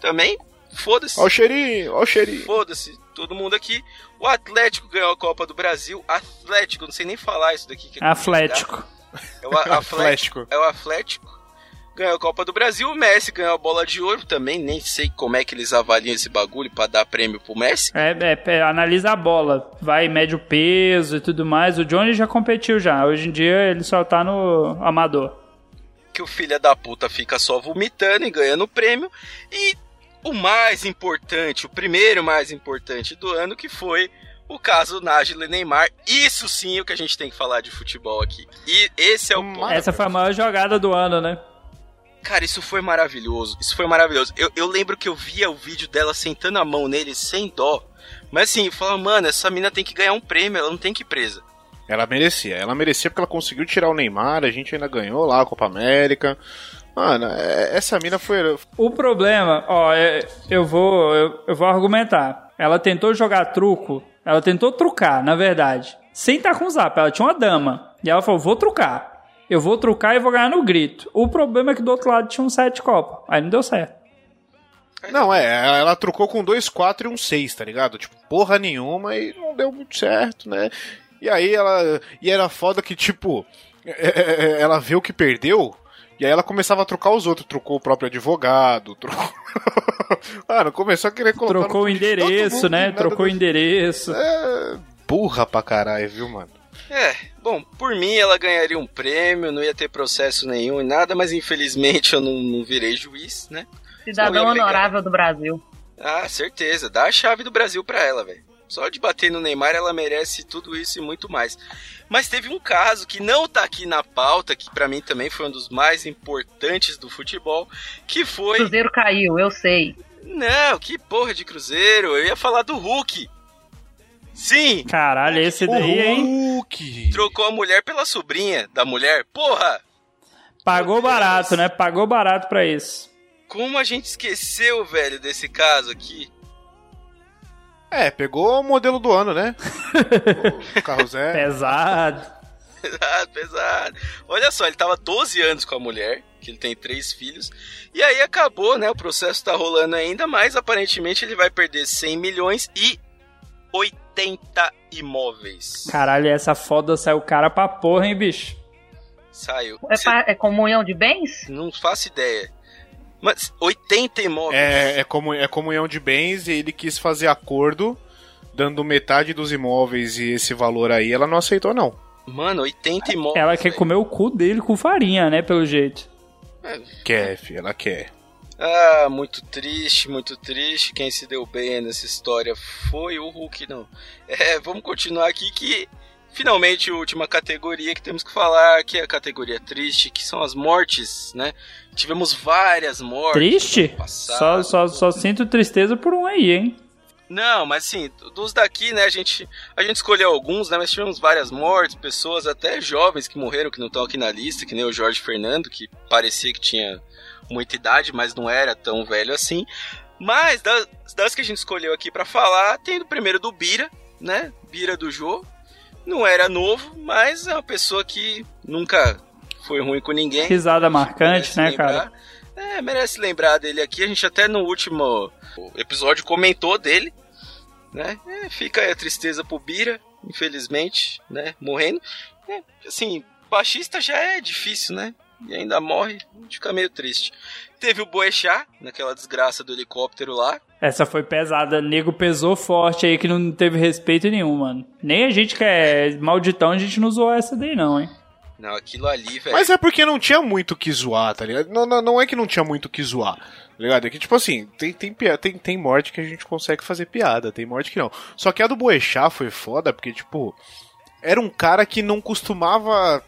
Também. Foda-se. Ó o cheirinho, ó o cheirinho. Foda-se. Todo mundo aqui. O Atlético ganhou a Copa do Brasil. Atlético, não sei nem falar isso daqui. que é Atlético. É o Atlético. É o Atlético. Ganhou a Copa do Brasil. O Messi ganhou a bola de ouro também. Nem sei como é que eles avaliam esse bagulho pra dar prêmio pro Messi. É, é, é, analisa a bola. Vai, mede o peso e tudo mais. O Johnny já competiu já. Hoje em dia ele só tá no amador. que o filho da puta fica só vomitando e ganhando prêmio. E o mais importante, o primeiro mais importante do ano, que foi o caso Nájila e Neymar. Isso sim é o que a gente tem que falar de futebol aqui. E esse é o ponto. Essa foi a maior jogada do ano, né? Cara, isso foi maravilhoso. Isso foi maravilhoso. Eu, eu lembro que eu via o vídeo dela sentando a mão nele sem dó. Mas assim, eu falava, mano, essa mina tem que ganhar um prêmio, ela não tem que ir presa. Ela merecia. Ela merecia porque ela conseguiu tirar o Neymar, a gente ainda ganhou lá a Copa América. Mano, é- essa mina foi. O problema, ó, é- eu vou, eu, eu vou argumentar. Ela tentou jogar truco, ela tentou trucar, na verdade. Sem estar com o zap, ela tinha uma dama. E ela falou: vou trucar. Eu vou trucar e vou ganhar no grito. O problema é que do outro lado tinha um sete copa. Aí não deu certo. Não, é, ela trocou com dois 4 e um 6, tá ligado? Tipo, porra nenhuma e não deu muito certo, né? E aí ela. E era foda que, tipo, ela viu que perdeu. E aí ela começava a trocar os outros, trocou o próprio advogado, trocou. Mano, começou a querer colocar. Trocou o endereço, mundo, né? Trocou o do- endereço. É. Burra pra caralho, viu, mano? É, bom, por mim ela ganharia um prêmio, não ia ter processo nenhum e nada, mas infelizmente eu não, não virei juiz, né? Cidadão honorável do Brasil. Ah, certeza. Dá a chave do Brasil pra ela, velho. Só de bater no Neymar ela merece tudo isso e muito mais. Mas teve um caso que não tá aqui na pauta, que pra mim também foi um dos mais importantes do futebol, que foi. Cruzeiro caiu, eu sei. Não, que porra de Cruzeiro. Eu ia falar do Hulk. Sim, Caralho, esse daí, hein? Hulk! trocou a mulher pela sobrinha da mulher. Porra! Pagou barato, né? Pagou barato pra isso. Como a gente esqueceu, velho, desse caso aqui? É, pegou o modelo do ano, né? o carro zero. Pesado. Pesado, pesado. Olha só, ele tava 12 anos com a mulher, que ele tem três filhos, e aí acabou, né? O processo tá rolando ainda, mas aparentemente ele vai perder 100 milhões e 80 imóveis. Caralho, essa foda saiu cara pra porra, hein, bicho? Saiu. É, Cê- é comunhão de bens? Não faço ideia. Mas 80 imóveis. É, é, comu- é comunhão de bens e ele quis fazer acordo dando metade dos imóveis e esse valor aí, ela não aceitou, não. Mano, 80 imóveis. Ela quer comer o cu dele com farinha, né? Pelo jeito. Quer, fi, ela quer. Ah, muito triste, muito triste. Quem se deu bem nessa história foi o Hulk, não. É, vamos continuar aqui que finalmente a última categoria que temos que falar, que é a categoria triste, que são as mortes, né? Tivemos várias mortes. Triste? passado. Só, só, só sinto tristeza por um aí, hein? Não, mas assim, dos daqui, né, a gente, a gente escolheu alguns, né, mas tivemos várias mortes, pessoas até jovens que morreram, que não estão aqui na lista, que nem o Jorge Fernando, que parecia que tinha muita idade, mas não era tão velho assim. Mas das, das que a gente escolheu aqui pra falar, tem o primeiro do Bira, né, Bira do Jô. Não era novo, mas é uma pessoa que nunca foi ruim com ninguém. Risada marcante, né, lembrar. cara? É, merece lembrar dele aqui. A gente até no último episódio comentou dele, né? É, fica aí a tristeza pro Bira, infelizmente, né? Morrendo. É, assim, baixista já é difícil, né? E ainda morre, a gente fica meio triste. Teve o Boechat, naquela desgraça do helicóptero lá. Essa foi pesada. Nego pesou forte aí que não teve respeito nenhum, mano. Nem a gente que é malditão, a gente não zoou essa daí, não, hein? Não, aquilo ali, velho. Mas é porque não tinha muito o que zoar, tá ligado? Não, não, não é que não tinha muito o que zoar, tá ligado? É que, tipo assim, tem, tem, tem, tem morte que a gente consegue fazer piada, tem morte que não. Só que a do Boechat foi foda porque, tipo, era um cara que não costumava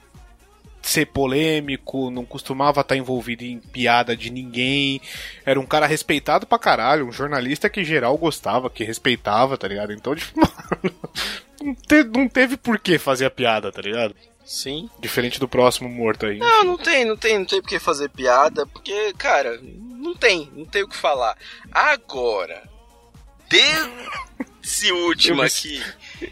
ser polêmico, não costumava estar envolvido em piada de ninguém. Era um cara respeitado pra caralho, um jornalista que geral gostava, que respeitava, tá ligado? Então, tipo, mano, não, te- não teve por que fazer a piada, tá ligado? Sim. Diferente do próximo morto aí. Não, não tem, não tem, não tem por que fazer piada, porque, cara, não tem, não tem o que falar. Agora, desse último Eu me- aqui,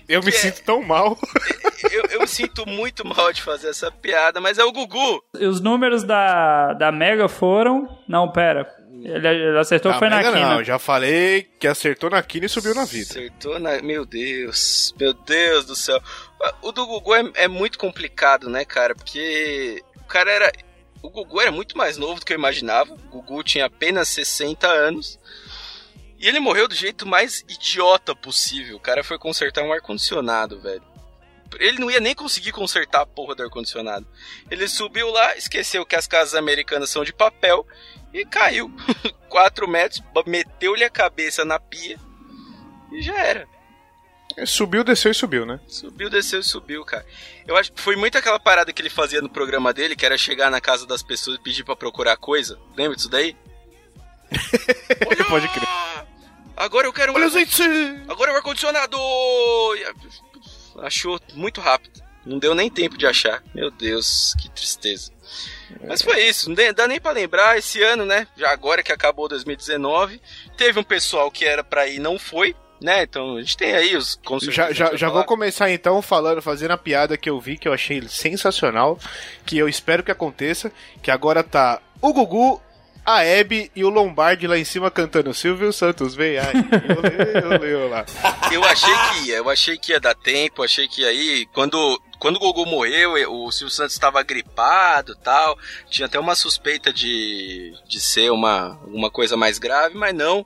Eu me é- sinto tão mal. eu, eu me sinto muito mal de fazer essa piada, mas é o Gugu. E Os números da, da Mega foram. Não, pera. Ele, ele acertou, foi na Mega quina. Não, já falei que acertou na quina e subiu na vida. Acertou na. Meu Deus, meu Deus do céu. O do Gugu é, é muito complicado, né, cara? Porque o cara era. O Gugu era muito mais novo do que eu imaginava. O Gugu tinha apenas 60 anos. E ele morreu do jeito mais idiota possível. O cara foi consertar um ar-condicionado, velho. Ele não ia nem conseguir consertar a porra do ar-condicionado. Ele subiu lá, esqueceu que as casas americanas são de papel e caiu. 4 metros, meteu-lhe a cabeça na pia e já era. Subiu, desceu e subiu, né? Subiu, desceu e subiu, cara. Eu acho que foi muito aquela parada que ele fazia no programa dele, que era chegar na casa das pessoas e pedir pra procurar coisa. Lembra disso daí? Pode crer. Agora eu quero um. Olha, gente! Agora o ar-condicionado! Achou muito rápido. Não deu nem tempo de achar. Meu Deus, que tristeza. Mas foi isso, não dá- nem pra lembrar. Esse ano, né? Já agora que acabou 2019, teve um pessoal que era pra ir e não foi, né? Então a gente tem aí os. Já, já, já vou começar então falando, fazendo a piada que eu vi, que eu achei sensacional, que eu espero que aconteça, que agora tá o Gugu, a Hebe e o Lombardi lá em cima cantando Silvio Santos, vem aí, olê, olê, olá. Eu achei que ia, eu achei que ia dar tempo, achei que ir. Quando, quando o Gugu morreu, o Silvio Santos estava gripado tal. Tinha até uma suspeita de, de ser uma, uma coisa mais grave, mas não.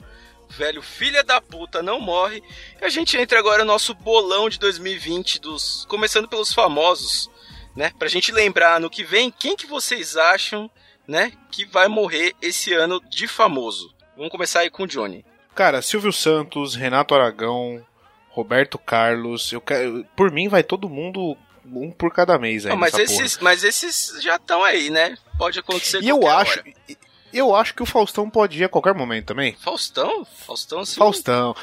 Velho, filha da puta, não morre. E a gente entra agora no nosso bolão de 2020, dos, começando pelos famosos, né? Pra gente lembrar no que vem, quem que vocês acham, né, que vai morrer esse ano de famoso? Vamos começar aí com o Johnny. Cara, Silvio Santos, Renato Aragão, Roberto Carlos, eu quero, por mim vai todo mundo um por cada mês aí Não, mas nessa porra. esses, mas esses já estão aí, né? Pode acontecer E eu acho, hora. eu acho que o Faustão pode ir a qualquer momento também. Faustão? Faustão sim. Faustão.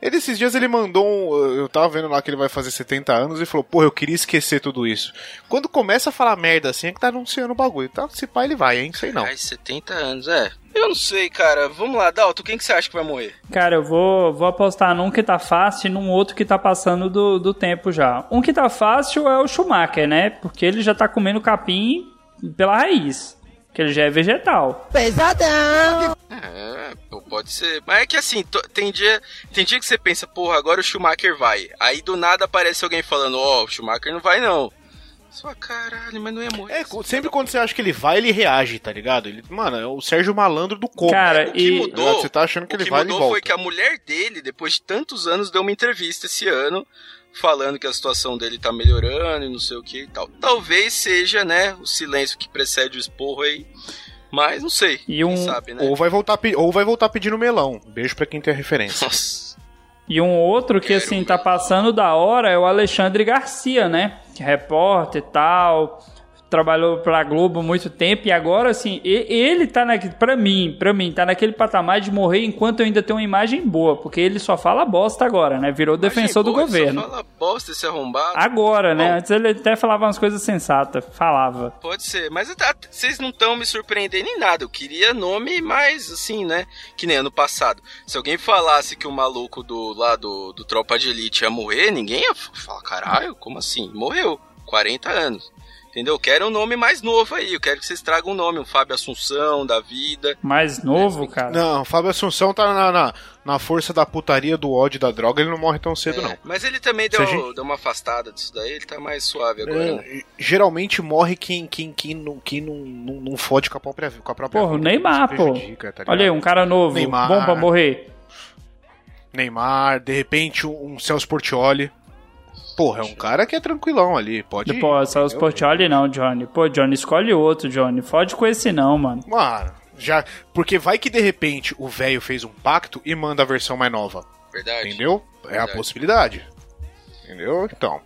Ele esses dias ele mandou um. Eu tava vendo lá que ele vai fazer 70 anos e falou, porra, eu queria esquecer tudo isso. Quando começa a falar merda assim, é que tá anunciando o bagulho. Tá? Se pá, ele vai, hein? Sei não. Ai, 70 anos, é. Eu não sei, cara. Vamos lá, Dalton, quem que você acha que vai morrer? Cara, eu vou, vou apostar num que tá fácil e num outro que tá passando do, do tempo já. Um que tá fácil é o Schumacher, né? Porque ele já tá comendo capim pela raiz. Que ele já é vegetal. Pesadão! É, pode ser. Mas é que assim, tem dia, tem dia que você pensa, porra, agora o Schumacher vai. Aí do nada aparece alguém falando, ó, o Schumacher não vai não. Só caralho, mas não ia morrer. É, sempre quando você acha que ele vai, ele reage, tá ligado? Ele, mano, é o Sérgio Malandro do combo. Cara, O que e- mudou, Você tá achando que o ele que vai, ele mudou volta. foi que a mulher dele, depois de tantos anos, deu uma entrevista esse ano falando que a situação dele tá melhorando e não sei o que e tal. Talvez seja, né, o silêncio que precede o esporro aí. Mas não sei. E um- Quem sabe, né? Ou vai voltar, ou vai voltar pedindo melão. Beijo pra quem tem a referência. Nossa. E um outro que, assim, tá passando da hora é o Alexandre Garcia, né? Que é Repórter e tal. Trabalhou pra Globo muito tempo e agora, assim, ele tá naquele. Pra mim, pra mim, tá naquele patamar de morrer enquanto eu ainda tenho uma imagem boa, porque ele só fala bosta agora, né? Virou defensor do Pô, ele governo. Só fala bosta esse arrombado. Agora, né? Bom. Antes ele até falava umas coisas sensatas. Falava. Pode ser, mas vocês não estão me surpreendendo em nada. Eu queria nome mais assim, né? Que nem ano passado. Se alguém falasse que o maluco do lá do, do Tropa de Elite ia morrer, ninguém ia falar, caralho, como assim? Morreu. 40 anos. Entendeu? Eu quero um nome mais novo aí. Eu quero que vocês tragam um nome, um Fábio Assunção da vida. Mais novo, cara. Não, Fábio Assunção tá na, na, na força da putaria, do ódio, da droga, ele não morre tão cedo, não. Mas ele também deu, gente- deu uma afastada disso daí, ele tá mais suave agora. né? É, geralmente morre quem, quem, quem, não, quem não, não, não fode com a própria, com a própria Porra, o vida, Neymar, pô. tá Olha aí, um cara novo, Neymar. bom pra morrer. Neymar, de repente um, um Celso Portioli. Porra, é um cara que é tranquilão ali, pode ir. Pô, só os? Portioli não, Johnny. Pô, Johnny, escolhe outro, Johnny. Fode com esse não, mano. Mano, já. Porque vai que de repente o velho fez um pacto e manda a versão mais nova. Verdade. Entendeu? É a Verdade. possibilidade. Entendeu? Então.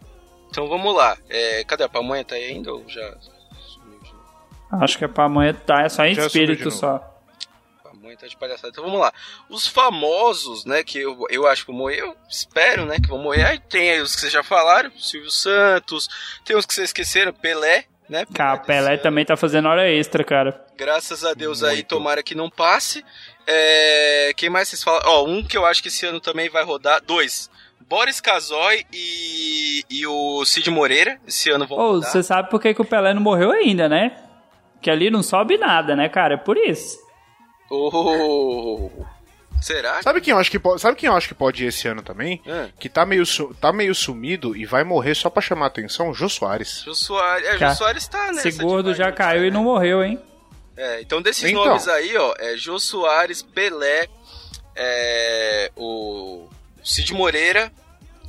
Então vamos lá. É, cadê a pamonha? Tá aí ainda ou já? Acho que é pra amanhã tá, é só em Já espírito novo. só. Pamonha de palhaçada. Então vamos lá. Os famosos, né, que eu, eu acho que vão morrer, eu espero, né, que vão morrer. Aí tem aí os que vocês já falaram, Silvio Santos, tem os que vocês esqueceram, Pelé, né? Cara, Pelé ano. também tá fazendo hora extra, cara. Graças a Deus aí, Muito. tomara que não passe. É, quem mais vocês falam? Ó, um que eu acho que esse ano também vai rodar. Dois. Boris Casoy e, e o Cid Moreira. Esse ano vão rodar. você sabe por que, que o Pelé não morreu ainda, né? Que ali não sobe nada, né, cara? É por isso. Oh, será? Sabe quem eu acho que pode, sabe quem eu acho que pode ir esse ano também? É. Que tá meio, su- tá meio sumido e vai morrer só pra chamar atenção? Jô Soares. Jô Soares. É, Jô Cara, Soares tá nessa. Esse gordo já caiu e não morreu, hein? É, então desses Então. nomes aí, ó, é Jô Soares, Pelé, é, o Cid Moreira.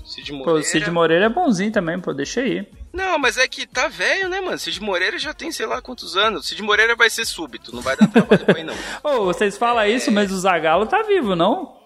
Cid Pô, Moreira. o Cid Moreira é bonzinho também, pô, deixa aí. Não, mas é que tá velho, né, mano? Cid Moreira já tem sei lá quantos anos. Cid Moreira vai ser súbito, não vai dar trabalho pra ele, não. Ô, vocês falam isso, mas o Zagalo tá vivo, não?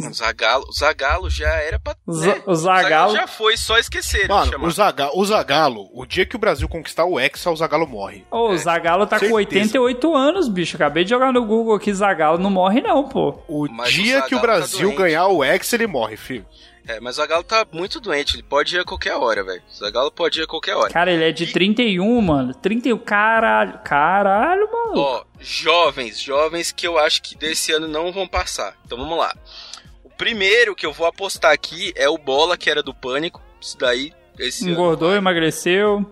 O Zagalo, o Zagalo já era pra. O né? Za- o Zagallo- já foi, só esqueceram de Mano, o, Zaga, o Zagalo, o dia que o Brasil conquistar o Hexa, o Zagalo morre. Ô, o Zagalo tá com É, certeza. 88 anos, bicho. Acabei de jogar no Google aqui, Zagalo não morre não, pô. O Mas o dia que o tá Brasil doente. ganhar o Hexa, ele morre, filho. É, mas o Zagalo tá muito doente, ele pode ir a qualquer hora, velho. O Zagalo pode ir a qualquer hora. Cara, ele é de 31, mano. 31, caralho. Caralho, mano. Ó, jovens, jovens que eu acho que desse ano não vão passar. Então vamos lá. O primeiro que eu vou apostar aqui é o Bola, que era do Pânico. Isso daí, esse ano. Engordou, emagreceu.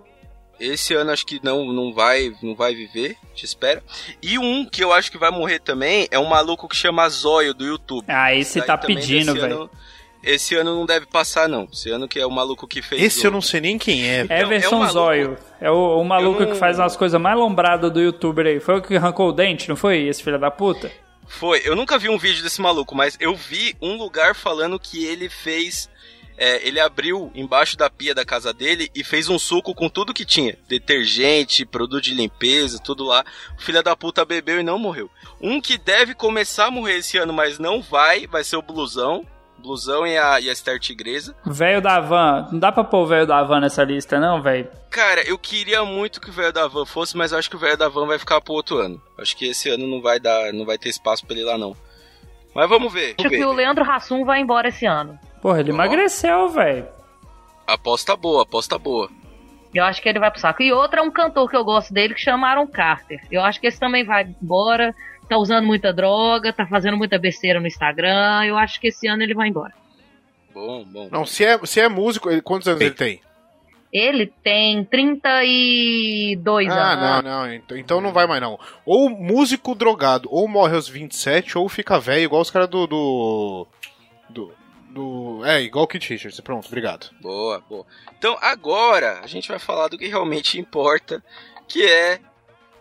Esse ano acho que não, não vai não vai viver, te espero. E um que eu acho que vai morrer também é um maluco que chama Zóio do YouTube. Ah, esse tá pedindo, velho. Esse ano não deve passar, não. Esse ano que é o maluco que fez. Esse o- eu não sei nem quem é. Então, Everson é um Zóio. É o, o maluco não- que faz umas coisas mais lombradas do youtuber aí. Foi o que arrancou o dente, não foi? Esse filho da puta? Foi. Eu nunca vi um vídeo desse maluco, mas eu vi um lugar falando que ele fez. é, ele abriu embaixo da pia da casa dele e fez um suco com tudo que tinha: detergente, produto de limpeza, tudo lá. O filho da puta bebeu e não morreu. Um que deve começar a morrer esse ano, mas não vai, vai ser o Blusão. Blusão e a, e a Esther Tigresa. Velho da van. Não dá pra pôr o velho da van nessa lista, não, velho? Cara, eu queria muito que o velho da van fosse, mas eu acho que o velho da van vai ficar pro outro ano. Acho que esse ano não vai dar, não vai ter espaço pra ele lá não. Mas vamos ver. Acho Vamos que ver. o Leandro Hassum vai embora esse ano. Porra, ele Ó. emagreceu, velho. Aposta boa, aposta boa. Eu acho que ele vai pro saco. E outro é um cantor que eu gosto dele que chama Aaron Carter. Eu acho que esse também vai embora. Tá usando muita droga, tá fazendo muita besteira no Instagram. Eu acho que esse ano ele vai embora. Bom, bom. Não, se é, se é músico, ele- quantos anos ele tem? Ele tem 32 Ah, anos. não, não. Então, então não vai mais não. Ou músico drogado, ou morre aos 27, ou fica velho, igual os caras do, do. do. do- É, igual o Kit Richards. Pronto, obrigado. Boa, boa. Então agora a gente vai falar do que realmente importa, que é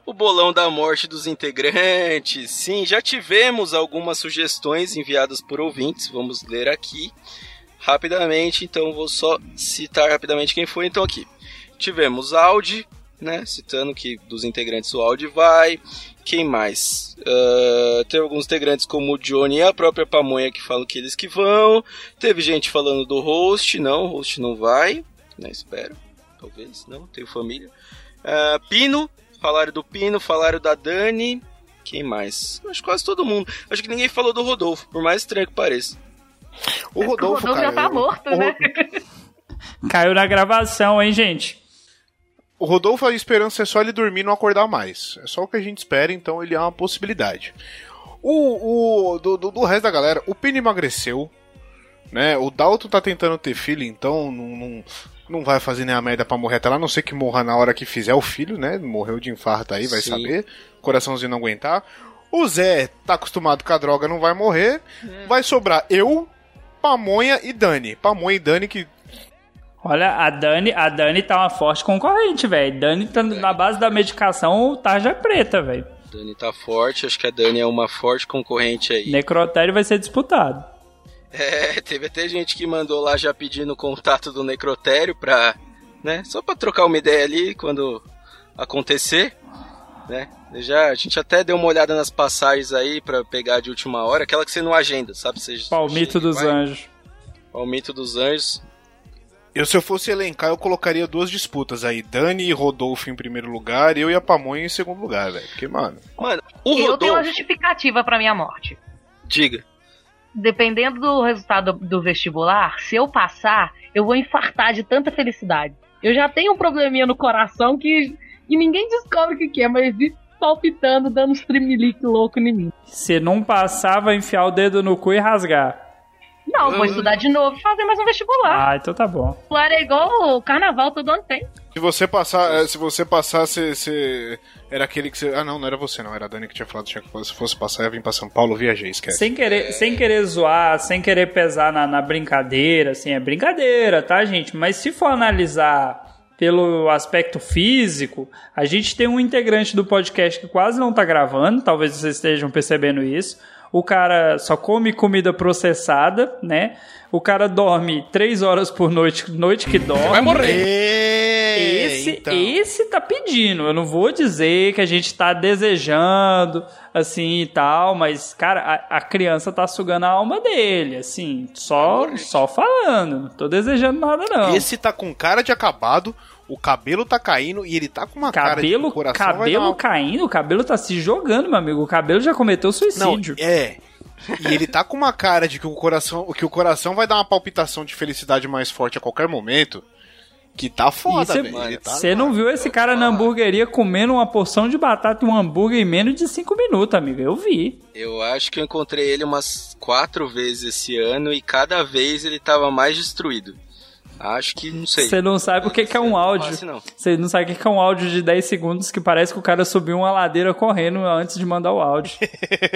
o bolão da morte dos integrantes. Sim, já tivemos algumas sugestões enviadas por ouvintes, vamos ler aqui rapidamente, então vou só citar rapidamente quem foi então aqui. Tivemos Audi, né, citando que dos integrantes o Audi vai. Quem mais? Ah, tem alguns integrantes como o Johnny e a própria Pamonha que falam que eles que vão. Teve gente falando do host, não, o host não vai, né? Espero, talvez, não, tenho família. Ah, Pino, falaram do Pino, falaram da Dani. Quem mais? Acho que quase todo mundo. Acho que ninguém falou do Rodolfo, por mais estranho que pareça. O O Rodolfo, Rodolfo já tá morto, né? Caiu na gravação, hein, gente? O Rodolfo, a esperança é só ele dormir e não acordar mais. É só o que a gente espera, então ele é uma possibilidade. O, o do, do, do resto da galera, o Pino emagreceu, né? O Dalton tá tentando ter filho, então não, não, não vai fazer nem a merda pra morrer até lá, a não ser que morra na hora que fizer o filho, né? Morreu de infarto aí, vai Sim. saber. Coraçãozinho não aguentar. O Zé tá acostumado com a droga, não vai morrer. Vai sobrar eu, Pamonha e Dani. Pamonha e Dani que Olha, a Dani, a Dani tá uma forte concorrente, velho. Dani tá na base da medicação tarja preta, velho. Dani tá forte, acho que a Dani é uma forte concorrente aí. Necrotério vai ser disputado. É, teve até gente que mandou lá já pedindo o contato do necrotério pra, né, só pra trocar uma ideia ali quando acontecer, né? Já, a gente até deu uma olhada nas passagens aí pra pegar de última hora, aquela que você não agenda, sabe? Você Palmito chega dos vai. Anjos. Palmito dos Anjos. Eu, se eu fosse elencar, eu colocaria duas disputas aí. Dani e Rodolfo em primeiro lugar, eu e a Pamonha em segundo lugar, velho. Porque, mano. Mano, o Eu tenho uma Rodolfo, justificativa pra minha morte. diga. Dependendo do resultado do vestibular, se eu passar, eu vou infartar de tanta felicidade. Eu já tenho um probleminha no coração que, que ninguém descobre o que, é, mas vive palpitando, dando uns tremelique louco em mim. Se não passar, vai enfiar o dedo no cu e rasgar. Não, vou estudar de novo e fazer mais um vestibular. Ah, então tá bom. Vestibular é igual o carnaval, todo ano tem. Se você passar, eh, se você passar, você, você- Era aquele que você. Ah, não, não era você, não. Era a Dani que tinha falado tinha que se fosse passar, ia vir pra São Paulo, viajei, esquece. Sem querer, sem querer zoar, sem querer pesar na, na brincadeira, assim, é brincadeira, tá, gente? Mas se for analisar pelo aspecto físico, a gente tem um integrante do podcast que quase não tá gravando, talvez vocês estejam percebendo isso. O cara só come comida processada, né? O cara dorme três horas por noite, noite que dorme. Vai morrer. Esse, então. esse tá pedindo. Eu não vou dizer que a gente tá desejando, assim e tal, mas, cara, a, a criança tá sugando a alma dele, assim, só, só falando. Não tô desejando nada, não. Esse tá com cara de acabado, o cabelo tá caindo e ele tá com uma cara de cabelo, o coração cabelo uma- caindo, o cabelo tá se jogando, meu amigo. O cabelo já cometeu Não, suicídio. é. E ele tá com uma cara de que o coração, que o coração vai dar uma palpitação de felicidade mais forte a qualquer momento. Que tá foda, Você velho. Tá- você não viu esse cara na hamburgueria comendo uma porção de batata e um hambúrguer em menos de 5 minutos, amigo? Eu vi. Eu acho que eu encontrei ele umas quatro vezes esse ano e cada vez ele tava mais destruído. Acho que, não sei. Você não sabe o que, que é um áudio. Você não sabe o que é um áudio de 10 segundos que parece que o cara subiu uma ladeira correndo antes de mandar o áudio.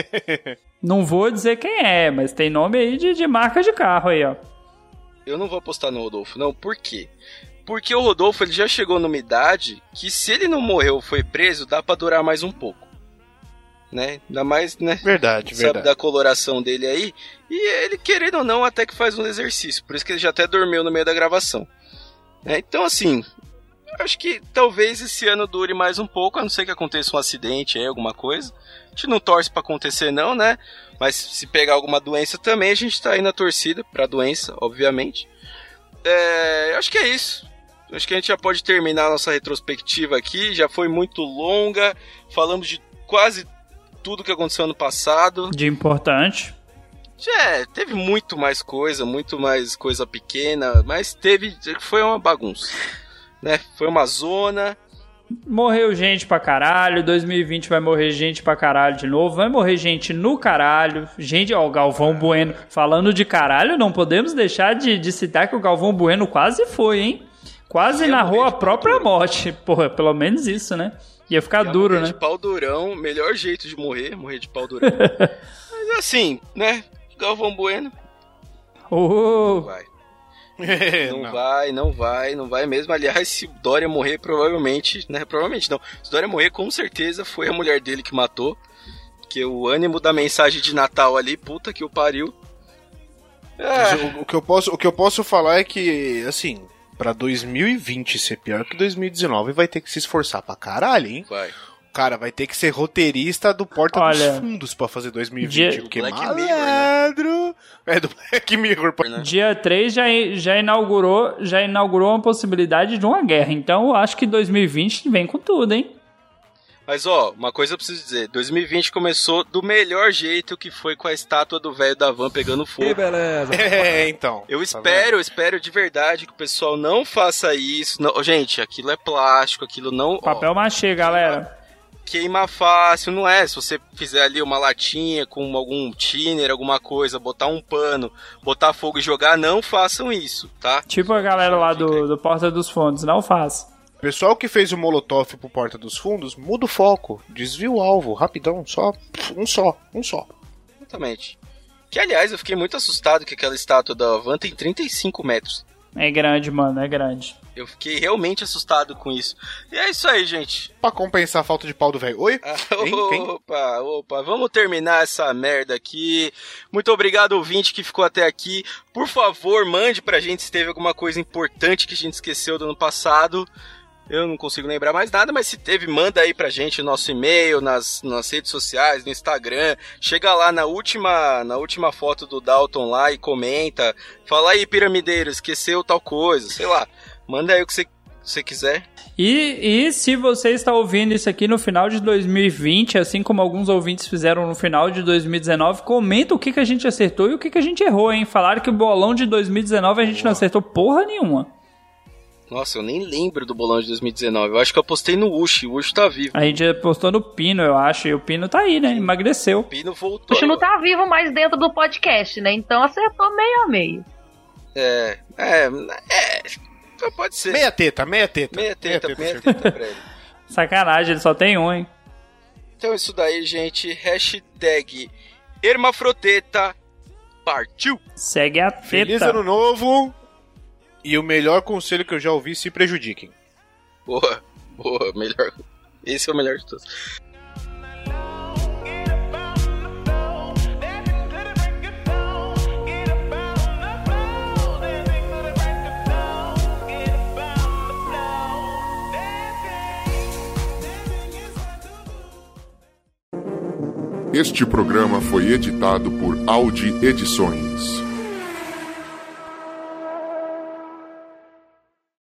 não vou dizer quem é, mas tem nome aí de, de marca de carro aí, ó. Eu não vou apostar no Rodolfo, não. Por quê? Porque o Rodolfo ele já chegou numa idade que se ele não morreu ou foi preso, dá pra durar mais um pouco. Né? Ainda mais, né? Verdade, Sabe verdade. da coloração dele aí. E ele, querendo ou não, até que faz um exercício. Por isso que ele já até dormiu no meio da gravação. É, então, assim, acho que talvez esse ano dure mais um pouco, a não ser que aconteça um acidente aí, alguma coisa. A gente não torce pra acontecer, não, né? Mas se pegar alguma doença também, a gente tá aí na torcida pra doença, obviamente. É, acho que é isso. Acho que a gente já pode terminar a nossa retrospectiva aqui. Já foi muito longa. Falamos de quase tudo que aconteceu ano passado. De importante. É, teve muito mais coisa, muito mais coisa pequena, mas teve. Foi uma bagunça. Né? Foi uma zona. Morreu gente pra caralho, 2020 vai morrer gente pra caralho de novo, vai morrer gente no caralho, gente, ó, o Galvão Bueno, falando de caralho, não podemos deixar de, de citar que o Galvão Bueno quase foi, hein? Quase Ia narrou a própria morte, porra, pelo menos isso, né? Ia ficar Ia duro, morrer né? De pau durão, melhor jeito de morrer, morrer de pau durão. mas assim, né? Galvão Bueno. Oh, Vai. É, Não, não. vai, não vai, não vai mesmo. Aliás, se Dória morrer, provavelmente, né? Provavelmente não. Se Dória morrer, com certeza foi a mulher dele que matou. Que o ânimo da mensagem de Natal ali, puta que o pariu. É, o, o que eu posso, o que eu posso falar é que, assim, pra 2020 ser pior que 2019, vai ter que se esforçar pra caralho, hein? vai. Cara, vai ter que ser roteirista do Porta Olha, dos Fundos pra fazer 2020. dia- porque Black Mirror, né? malandro, É do Black Mirror. pô. Dia 3 já, já, inaugurou, já inaugurou uma possibilidade de uma guerra. Então eu acho que 2020 vem com tudo, hein? Mas ó, uma coisa eu preciso dizer: 2020 começou do melhor jeito que foi com a estátua do velho da van pegando fogo. beleza. É, então. Eu Tá espero, eu espero de verdade que o pessoal não faça isso. Não, gente, aquilo é plástico, aquilo não. ó, Papel machê, galera. queima fácil, não é? Se você fizer ali uma latinha com algum thinner, alguma coisa, botar um pano, botar fogo e jogar, não façam isso, tá? Tipo a galera lá do, do Porta dos Fundos, não faz. Pessoal que fez o Molotov pro Porta dos Fundos, muda o foco, desvia o alvo, rapidão, só um só, um só. Exatamente. Que aliás, eu fiquei muito assustado que aquela estátua da van tem 35 metros. É grande, mano, é grande. Eu fiquei realmente assustado com isso. E é isso aí, gente. Pra compensar a falta de pau do velho. Oi? Quem? Quem? Opa, opa, vamos terminar essa merda aqui. Muito obrigado, ouvinte, que ficou até aqui. Por favor, mande pra gente se teve alguma coisa importante que a gente esqueceu do ano passado. Eu não consigo lembrar mais nada, mas se teve, manda aí pra gente o nosso e-mail, nas, nas redes sociais, no Instagram. Chega lá na última, na última foto do Dalton lá e comenta. Fala aí, piramideiro, esqueceu tal coisa, sei lá. Manda aí o que você, quiser. E, e se você está ouvindo isso aqui no final de 2020, assim como alguns ouvintes fizeram no final de 2019, comenta o que, que a gente acertou e o que, que a gente errou, hein? Falaram que o bolão de 2019 a gente não acertou porra nenhuma. Nossa, eu nem lembro do bolão de 2019. Eu acho que eu apostei no Uchi. O Uchi tá vivo. A gente apostou no Pino, eu acho, e o Pino tá aí, né? Emagreceu. O Pino voltou. Puxa, não tá vivo mais dentro do podcast, né? Então acertou meio a meio. É, é, é. Pode ser. Meia teta, meia teta. Meia teta, meia meia teta pra ele. Sacanagem, ele só tem um, hein? Então isso daí, gente. Hashtag Hermafroteta partiu. Segue a teta. Feliz ano novo. E o melhor conselho que eu já ouvi, se prejudiquem. Boa, boa, melhor. Esse é o melhor de todos. Este programa foi editado por Audi Edições.